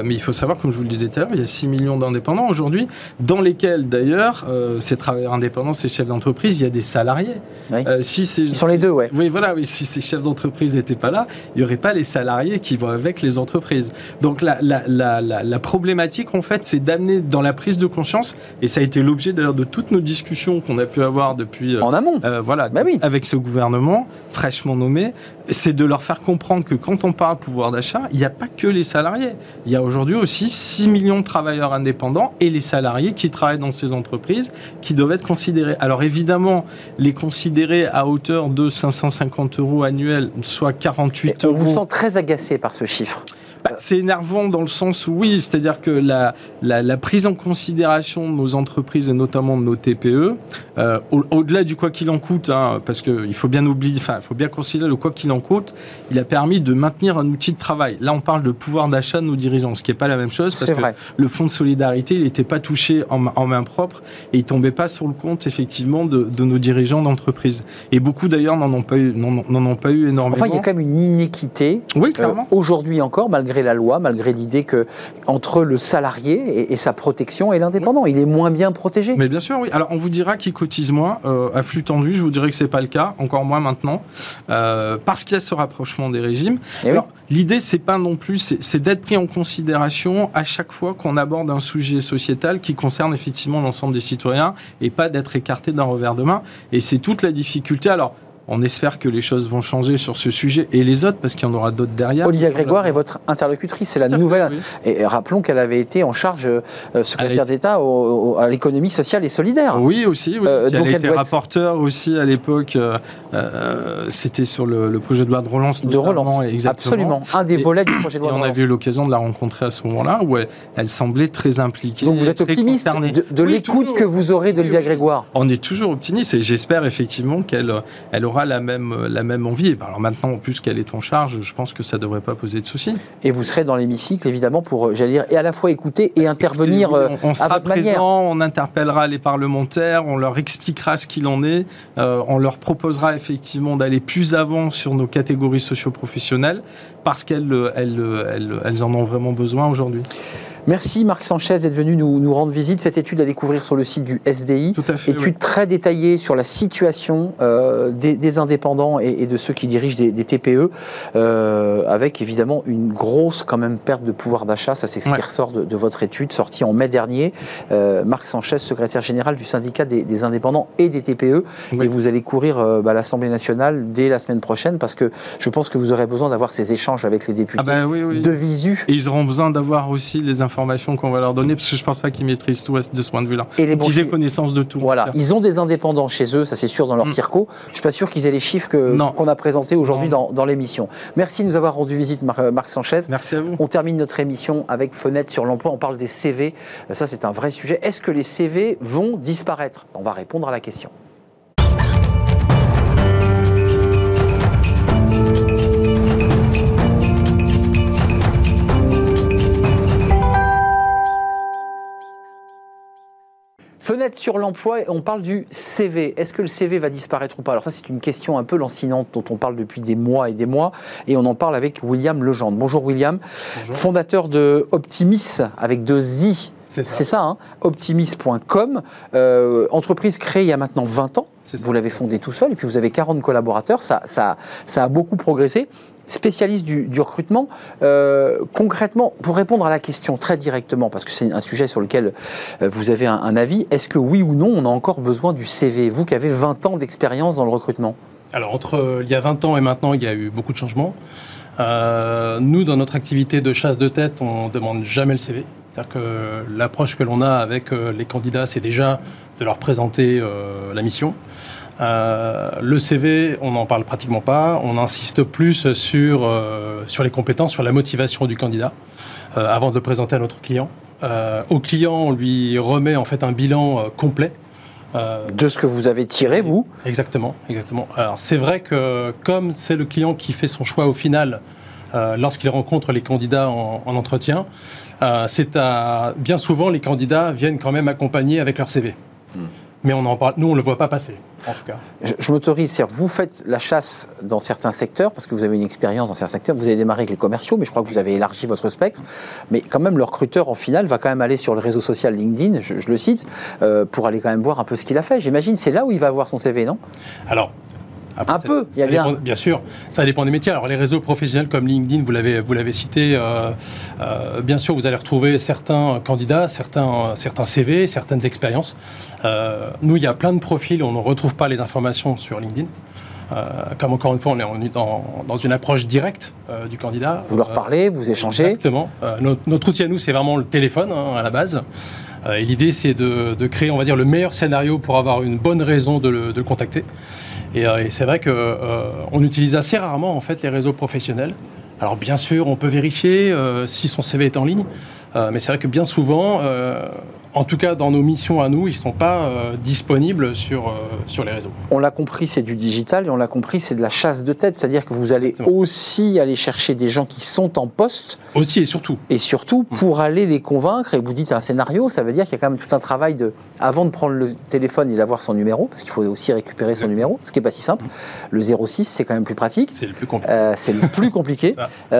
S4: mais il faut savoir, comme je vous le disais tout à l'heure, il y a 6 millions d'indépendants aujourd'hui, dans lesquels d'ailleurs, ces travailleurs indépendants, ces chefs d'entreprise, il y a des salariés.
S1: Oui.
S4: Si ces-
S1: ils sont les deux, ouais.
S4: oui, voilà, oui, si ces chefs d'entreprise n'étaient pas là, il n'y aurait pas les salariés qui vont avec les entreprises. Donc la, la, la, la, la problématique, en fait, c'est d'amener dans la prise de conscience, et ça a été l'objet d'ailleurs de toutes nos discussions qu'on a pu avoir depuis... euh,
S1: En amont.
S4: euh, voilà,
S1: Bah oui.
S4: avec ce gouvernement fraîchement nommé, c'est de leur faire comprendre que quand on parle pouvoir d'achat, il n'y a pas que les salariés. Il y a aujourd'hui aussi 6 millions de travailleurs indépendants et les salariés qui travaillent dans ces entreprises qui doivent être considérés. Alors évidemment, les considérer à hauteur de 550 euros annuels, soit 48
S1: On
S4: euros.
S1: vous sent très agacé par ce chiffre.
S4: Bah, c'est énervant dans le sens où oui, c'est-à-dire que la, la, la prise en considération de nos entreprises et notamment de nos TPE, euh, au- au-delà du quoi qu'il en coûte, hein, parce qu'il faut bien oublier, enfin, il faut bien considérer le quoi qu'il en coûte, il a permis de maintenir un outil de travail. Là, on parle de pouvoir d'achat de nos dirigeants, ce qui n'est pas la même chose parce que
S1: vrai.
S4: le fonds de solidarité, il n'était pas touché en, ma- en main propre et il tombait pas sur le compte effectivement de, de nos dirigeants d'entreprise. Et beaucoup d'ailleurs n'en ont pas eu, n'en n'en ont pas eu énormément.
S1: Enfin, il y a quand même une inéquité
S4: Oui,
S1: euh,
S4: clairement.
S1: aujourd'hui encore, malgré malgré la loi, malgré l'idée que entre le salarié et, sa protection et l'indépendant, il est moins bien protégé.
S4: Mais bien sûr, oui. Alors on vous dira qu'il cotise moins euh, à flux tendu. Je vous dirais que c'est pas le cas, encore moins maintenant, euh, parce qu'il y a ce rapprochement des régimes.
S1: Eh
S4: alors l'idée, c'est pas non plus, c'est d'être pris en considération à chaque fois qu'on aborde un sujet sociétal qui concerne effectivement l'ensemble des citoyens et pas d'être écarté d'un revers de main. Et c'est toute la difficulté. Alors on espère que les choses vont changer sur ce sujet et les autres, parce qu'il y en aura d'autres derrière.
S1: Olivia Grégoire est votre interlocutrice, c'est la nouvelle. Et rappelons qu'elle avait été en charge, euh, secrétaire d'État à l'économie sociale et solidaire.
S4: Oui, aussi. Euh, donc elle, était rapporteur aussi à l'époque. Euh, c'était sur le, projet de loi de relance.
S1: De relance, exactement. absolument. Un des volets du projet de loi de
S4: relance. On a eu l'occasion de la rencontrer à ce moment-là, où elle, semblait très impliquée.
S1: Donc vous êtes optimiste de, l'écoute que vous aurez d'Olivia Grégoire
S4: On est toujours optimiste et j'espère effectivement qu'elle elle aura la même, la même envie. Alors maintenant, en plus qu'elle est en charge, je pense que ça ne devrait pas poser de soucis.
S1: Et vous serez dans l'hémicycle, évidemment, pour, euh, j'allais dire, et à la fois écouter et intervenir
S4: on, on
S1: euh,
S4: sera présent, On interpellera les parlementaires, on leur expliquera ce qu'il en est, euh, on leur proposera effectivement d'aller plus avant sur nos catégories socio-professionnelles parce qu'elles elles, elles, elles en ont vraiment besoin aujourd'hui.
S1: Merci Marc Sanchez d'être venu nous, nous, rendre visite. Cette étude à découvrir sur le site du SDI.
S4: Tout à fait,
S1: étude très détaillée sur la situation euh, des, indépendants et, de ceux qui dirigent des, TPE, euh, avec évidemment une grosse quand même perte de pouvoir d'achat. Ça, c'est ce qui ressort de, votre étude sortie en mai dernier. Euh, Marc Sanchez, secrétaire général du syndicat des, indépendants et des TPE. Et vous allez courir bah, l'Assemblée nationale dès la semaine prochaine parce que je pense que vous aurez besoin d'avoir ces échanges avec les députés
S4: ah ben
S1: de visu.
S4: Et ils auront besoin d'avoir aussi les informations informations qu'on va leur donner, parce que je ne pense pas qu'ils maîtrisent tout de ce point de vue-là. Et les aient connaissance de tout.
S1: Voilà, ils ont des indépendants chez eux, ça c'est sûr, dans leur mm. circo. Je ne suis pas sûr qu'ils aient les chiffres qu'on a présentés aujourd'hui dans, dans l'émission. Merci de nous avoir rendu visite, euh, Marc Sanchez.
S4: Merci à vous.
S1: On termine notre émission avec Fenêtre sur l'emploi. On parle des CV. Euh, ça, c'est un vrai sujet. Est-ce que les CV vont disparaître? On va répondre à la question. Fenêtre sur l'emploi, on parle du CV. Est-ce que le CV va disparaître ou pas? Alors ça, c'est une question un peu lancinante dont on parle depuis des mois et des mois, et on en parle avec William Legendre. Bonjour William, fondateur de Optimis avec deux i. C'est ça, hein optimis.com, euh, entreprise créée il y a maintenant 20 ans. Vous l'avez fondée tout seul et puis vous avez 40 collaborateurs. Ça, ça, ça a beaucoup progressé spécialiste du, recrutement, euh, concrètement, pour répondre à la question très directement, parce que c'est un sujet sur lequel euh, vous avez un, avis, est-ce que oui ou non, on a encore besoin du CV Vous qui avez 20 ans d'expérience dans le recrutement?
S5: Alors, entre euh, il y a 20 ans et maintenant, il y a eu beaucoup de changements. nous, dans notre activité de chasse de tête, on ne demande jamais le CV. C'est-à-dire que l'approche que l'on a avec les candidats, c'est déjà de leur présenter la mission. Euh, le CV, on n'en parle pratiquement pas. On insiste plus sur, euh, sur les compétences, sur la motivation du candidat euh, avant de le présenter à notre client. au client, on lui remet en fait un bilan complet.
S1: de ce que vous avez tiré, vous
S5: Exactement, exactement. Alors c'est vrai que comme c'est le client qui fait son choix au final lorsqu'il rencontre les candidats en, entretien, c'est bien souvent les candidats viennent quand même accompagnés avec leur CV. Hmm mais on en parle, nous, on ne le voit pas passer, en tout cas.
S1: Je, m'autorise, vous faites la chasse dans certains secteurs, parce que vous avez une expérience dans certains secteurs, vous avez démarré avec les commerciaux, mais je crois que vous avez élargi votre spectre, mais quand même, le recruteur, en final, va quand même aller sur le réseau social LinkedIn, je, le cite, euh, pour aller quand même voir un peu ce qu'il a fait. J'imagine, c'est là où il va avoir son CV, non?
S5: Alors,
S1: un peu,
S5: il y a bien. bien sûr, ça dépend des métiers. Alors les réseaux professionnels comme LinkedIn, vous l'avez, vous l'avez cité, euh, euh, bien sûr, vous allez retrouver certains candidats, certains, certains CV, certaines expériences. Euh, nous, il y a plein de profils, on ne retrouve pas les informations sur LinkedIn. comme encore une fois, on est, dans, dans, une approche directe du candidat.
S1: Vous leur parlez, vous échangez
S5: Exactement. Notre, outil à nous, c'est vraiment le téléphone hein, à la base. et l'idée, c'est de, de, créer, on va dire, le meilleur scénario pour avoir une bonne raison de le, de le contacter. Euh, et, c'est vrai qu'on euh, utilise assez rarement en fait les réseaux professionnels. Alors bien sûr, on peut vérifier euh, si son CV est en ligne, mais c'est vrai que bien souvent, en tout cas, dans nos missions à nous, ils ne sont pas euh, disponibles sur, euh, sur les réseaux.
S1: On l'a compris, c'est du digital et on l'a compris, c'est de la chasse de tête. C'est-à-dire que vous allez
S5: Exactement.
S1: aussi aller chercher des gens qui sont en poste
S5: Aussi et surtout.
S1: et surtout
S5: Mm.
S1: pour aller les convaincre. Et vous dites un scénario, ça veut dire qu'il y a quand même tout un travail de, avant de prendre le téléphone et d'avoir son numéro, parce qu'il faut aussi récupérer son numéro, ce qui n'est pas si simple. Le 06, c'est quand même plus pratique.
S5: C'est le plus compliqué.
S1: Euh, c'est le plus compliqué.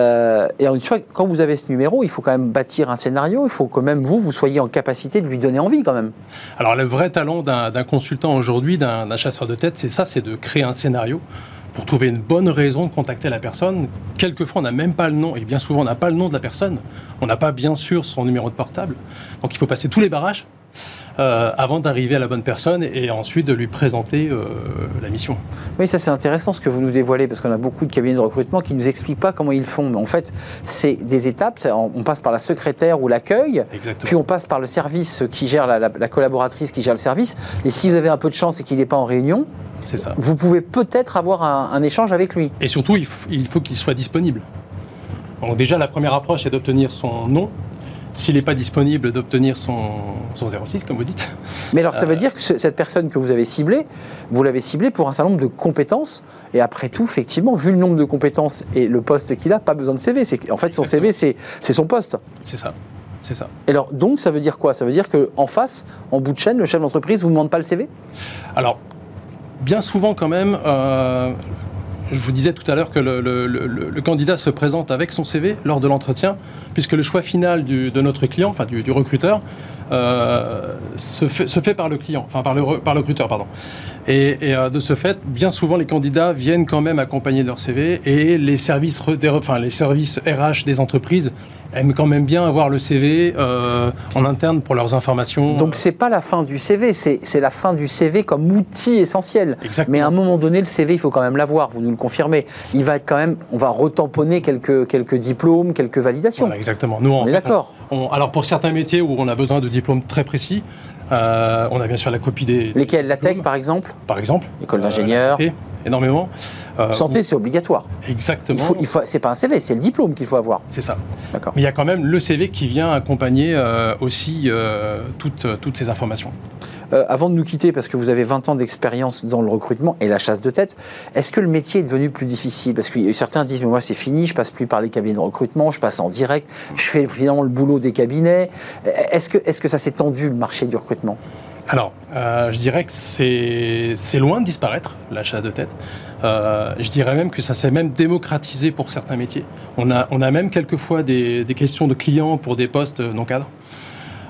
S1: Et en une fois, quand vous avez ce numéro, il faut quand même bâtir un scénario. Il faut que même vous, vous soyez en capacité lui donner envie quand même.
S5: Alors, le vrai talent d'un consultant aujourd'hui, d'un chasseur de tête, c'est ça, c'est de créer un scénario pour trouver une bonne raison de contacter la personne. Quelquefois, on n'a même pas le nom, et bien souvent, on n'a pas le nom de la personne. On n'a pas, bien sûr, son numéro de portable. Donc, il faut passer tous les barrages euh, avant d'arriver à la bonne personne et ensuite de lui présenter euh, la mission.
S1: Oui, ça c'est intéressant ce que vous nous dévoilez, parce qu'on a beaucoup de cabinets de recrutement qui ne nous expliquent pas comment ils font. Mais en fait, c'est des étapes. On passe par la secrétaire ou l'accueil, puis on passe par le service qui gère la, la- la collaboratrice qui gère le service. Et si vous avez un peu de chance et qu'il n'est pas en réunion,
S5: ça.
S1: vous pouvez peut-être avoir un, un échange avec lui.
S5: Et surtout, il, faut qu'il soit disponible. Donc déjà, la première approche, c'est d'obtenir son nom. S'il n'est pas disponible, d'obtenir son, son 06, comme vous dites.
S1: Mais alors, ça veut dire que ce- cette personne que vous avez ciblée, vous l'avez ciblée pour un certain nombre de compétences. Et après tout, effectivement, vu le nombre de compétences et le poste qu'il a, pas besoin de CV. C'est en fait son CV, c'est c'est son poste.
S5: C'est ça. C'est ça.
S1: Et alors, donc, ça veut dire quoi? Ça veut dire qu'en face, en bout de chaîne, le chef d'entreprise vous demande pas le CV
S5: Alors, bien souvent quand même, euh, je vous disais tout à l'heure que le, candidat se présente avec son CV lors de l'entretien, puisque le choix final de notre client, enfin du, recruteur, euh, se, fait, par le client, enfin par le, re- par le recruteur, pardon. Et, et, euh, de ce fait, bien souvent, les candidats viennent quand même accompagnés de leur CV et les services, des enfin, les services RH des entreprises aiment quand même bien avoir le CV euh, en interne pour leurs informations.
S1: Donc, c'est pas la fin du CV, c'est la fin du CV comme outil essentiel.
S5: Exactement.
S1: Mais à un moment donné, le CV, il faut quand même l'avoir, vous nous le confirmez. Il va être quand même, on va retamponner quelques, quelques diplômes, quelques validations.
S5: Voilà, exactement. Nous, en
S1: on est
S5: fait,
S1: d'accord.
S5: Alors pour certains métiers où on a besoin de diplômes très précis, euh, on a bien sûr la copie des.
S1: Lesquels La tech, par exemple?
S5: Par exemple.
S1: École
S5: Euh,
S1: d'ingénieur.
S5: santé, énormément. Euh,
S1: Santé, c'est obligatoire.
S5: Exactement.
S1: Il faut, il faut, c'est pas un CV, c'est le diplôme qu'il faut avoir.
S5: C'est ça.
S1: D'accord.
S5: Mais il y a quand même le CV qui vient accompagner aussi toutes, toutes ces informations.
S1: Euh, avant de nous quitter, parce que vous avez 20 ans d'expérience dans le recrutement et la chasse de tête, est-ce que le métier est devenu plus difficile? Parce que certains disent, mais moi c'est fini, je passe plus par les cabinets de recrutement, je passe en direct, je fais finalement le boulot des cabinets. Est-ce que, est-ce que ça s'est tendu le marché du recrutement?
S5: Alors, euh, je dirais que c'est c'est loin de disparaître, la chasse de tête. Euh, je dirais même que ça s'est même démocratisé pour certains métiers. On a, on a même quelquefois des, des questions de clients pour des postes non cadres.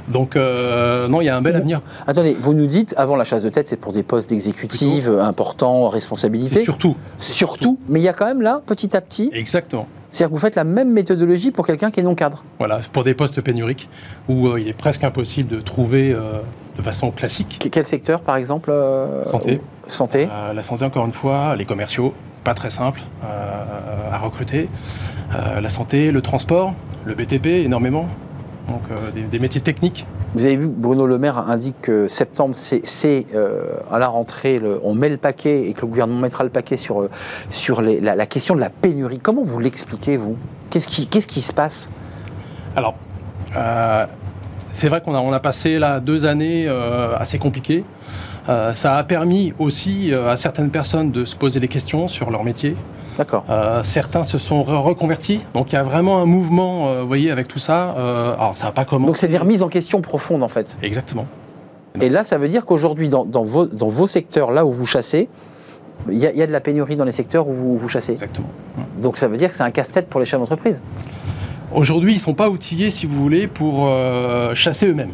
S5: Donc, euh, non, il y a un bel avenir.
S1: Attendez, vous nous dites, avant la chasse de tête, c'est pour des postes d'exécutive importants, responsabilités.
S5: Surtout.
S1: Surtout, mais il y a quand même là, petit à petit,
S5: Exactement.
S1: c'est-à-dire que vous faites la même méthodologie pour quelqu'un qui est non cadre.
S5: Voilà, pour des postes pénuriques où euh, il est presque impossible de trouver euh, de façon classique.
S1: Que- Quel secteur, par exemple euh,
S5: Santé.
S1: Santé.
S5: La santé, encore une fois, les commerciaux, pas très simple à recruter. La santé, le transport, le BTP, énormément. Donc euh, des, des métiers techniques.
S1: Vous avez vu, Bruno Le Maire indique que septembre, c'est euh, à la rentrée, le- on met le paquet et que le gouvernement mettra le paquet sur, euh, sur les- la, la question de la pénurie. Comment vous l'expliquez, vous? Qu'est-ce qui, se passe?
S5: Alors, c'est vrai qu'on a, on a passé là deux années assez compliquées. Euh, ça a permis aussi euh, à certaines personnes de se poser des questions sur leur métier.
S1: D'accord.
S5: Euh, certains se sont re- reconvertis. Donc il y a vraiment un mouvement, euh, vous voyez, avec tout ça. Euh, alors ça n'a pas commencé.
S1: Donc c'est des remises en question profondes, en fait.
S5: Exactement.
S1: Et là, ça veut dire qu'aujourd'hui, dans, dans vos, dans vos secteurs, là où vous chassez, il y, a- il y a de la pénurie dans les secteurs où vous, vous chassez.
S5: Exactement.
S1: Donc ça veut dire que c'est un casse-tête pour les chefs d'entreprise.
S5: Aujourd'hui, ils ne sont pas outillés, si vous voulez, pour chasser eux-mêmes.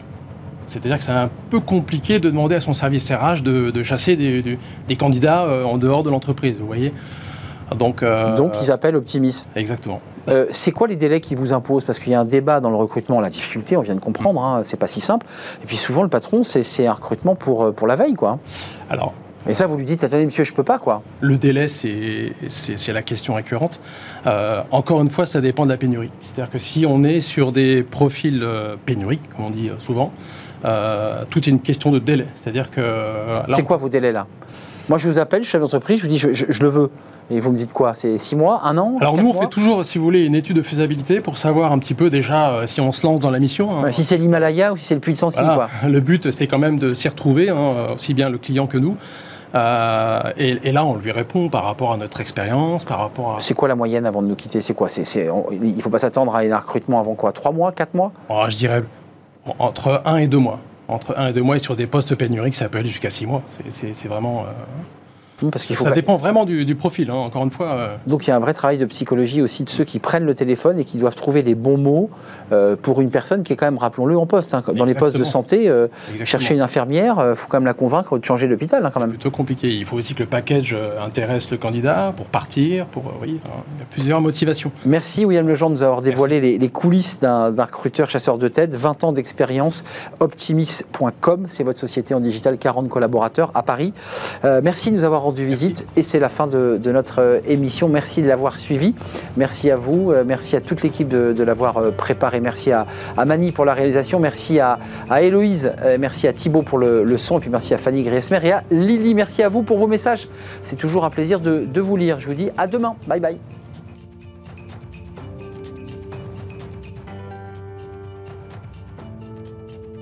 S5: C'est-à-dire que c'est un peu compliqué de demander à son service RH de, de chasser des, des- des candidats en dehors de l'entreprise, vous voyez Donc, euh,
S1: Donc ils appellent Optimis.
S5: Exactement.
S1: Euh, c'est quoi les délais qui vous imposent? Parce qu'il y a un débat dans le recrutement, la difficulté, on vient de comprendre, hein, c'est pas si simple. Et puis souvent, le patron, c'est un recrutement pour, euh, pour la veille, quoi.
S5: Alors,
S1: Et ça, vous lui dites, attendez, monsieur, je peux pas, quoi.
S5: le délai, c'est la question récurrente. Euh, encore une fois, ça dépend de la pénurie. C'est-à-dire que si on est sur des profils pénuriques, comme on dit souvent, euh, tout est une question de délai. C'est-à-dire que...
S1: C'est quoi vos délais, là? Moi, je vous appelle, je suis chef d'entreprise, je vous dis, je, je- je le veux. Et vous me dites quoi C'est 6 mois, 1 an
S5: Alors nous, on fait toujours, si vous voulez, une étude de faisabilité pour savoir un petit peu déjà euh, si on se lance dans la mission. hein.
S1: Ouais, Si c'est l'Himalaya ou si c'est le puits de Sancy,
S5: Voilà.
S1: quoi.
S5: Le but, c'est quand même de s'y retrouver, hein, aussi bien le client que nous. Euh, et, et là, on lui répond par rapport à notre expérience, par rapport à...
S1: C'est quoi la moyenne avant de nous quitter? C'est quoi? C'est, c'est- on- Il ne faut pas s'attendre à un recrutement avant quoi? 3 mois? 4 mois?
S5: Oh, je dirais entre 1 et 2 mois. Entre 1 et 2 mois, et sur des postes pénuriques, ça peut aller jusqu'à 6 mois. C'est vraiment... euh,
S1: Parce qu'il faut
S5: ça
S1: pas-
S5: dépend vraiment du, du profil, hein, encore une fois. euh,
S1: Donc il y a un vrai travail de psychologie aussi de ceux qui prennent le téléphone et qui doivent trouver les bons mots euh, pour une personne qui est quand même, rappelons-le, en poste. hein. Dans les postes de santé, euh, chercher une infirmière, il faut quand même la convaincre de changer d'hôpital hein, quand même.
S5: plutôt compliqué. Il faut aussi que le package intéresse le candidat pour partir, pour... oui, enfin, il y a plusieurs motivations.
S1: Merci William Legendre de nous avoir dévoilé les, les coulisses d'un d'un recruteur chasseur de tête, 20 ans d'expérience, optimis.com, c'est votre société en digital, 40 collaborateurs à Paris. Merci de nous avoir rendu visite et c'est la fin de, de notre euh, émission. Merci de l'avoir suivi. Merci à vous, euh, merci à toute l'équipe de, de l'avoir euh, préparé. Merci à, à Mani pour la réalisation, merci à, à Héloïse, merci à Thibaut pour le, le son et puis merci à Fanny Griesmer et à Lily. Merci à vous pour vos messages. C'est toujours un plaisir de, de vous lire. Je vous dis à demain. Bye bye.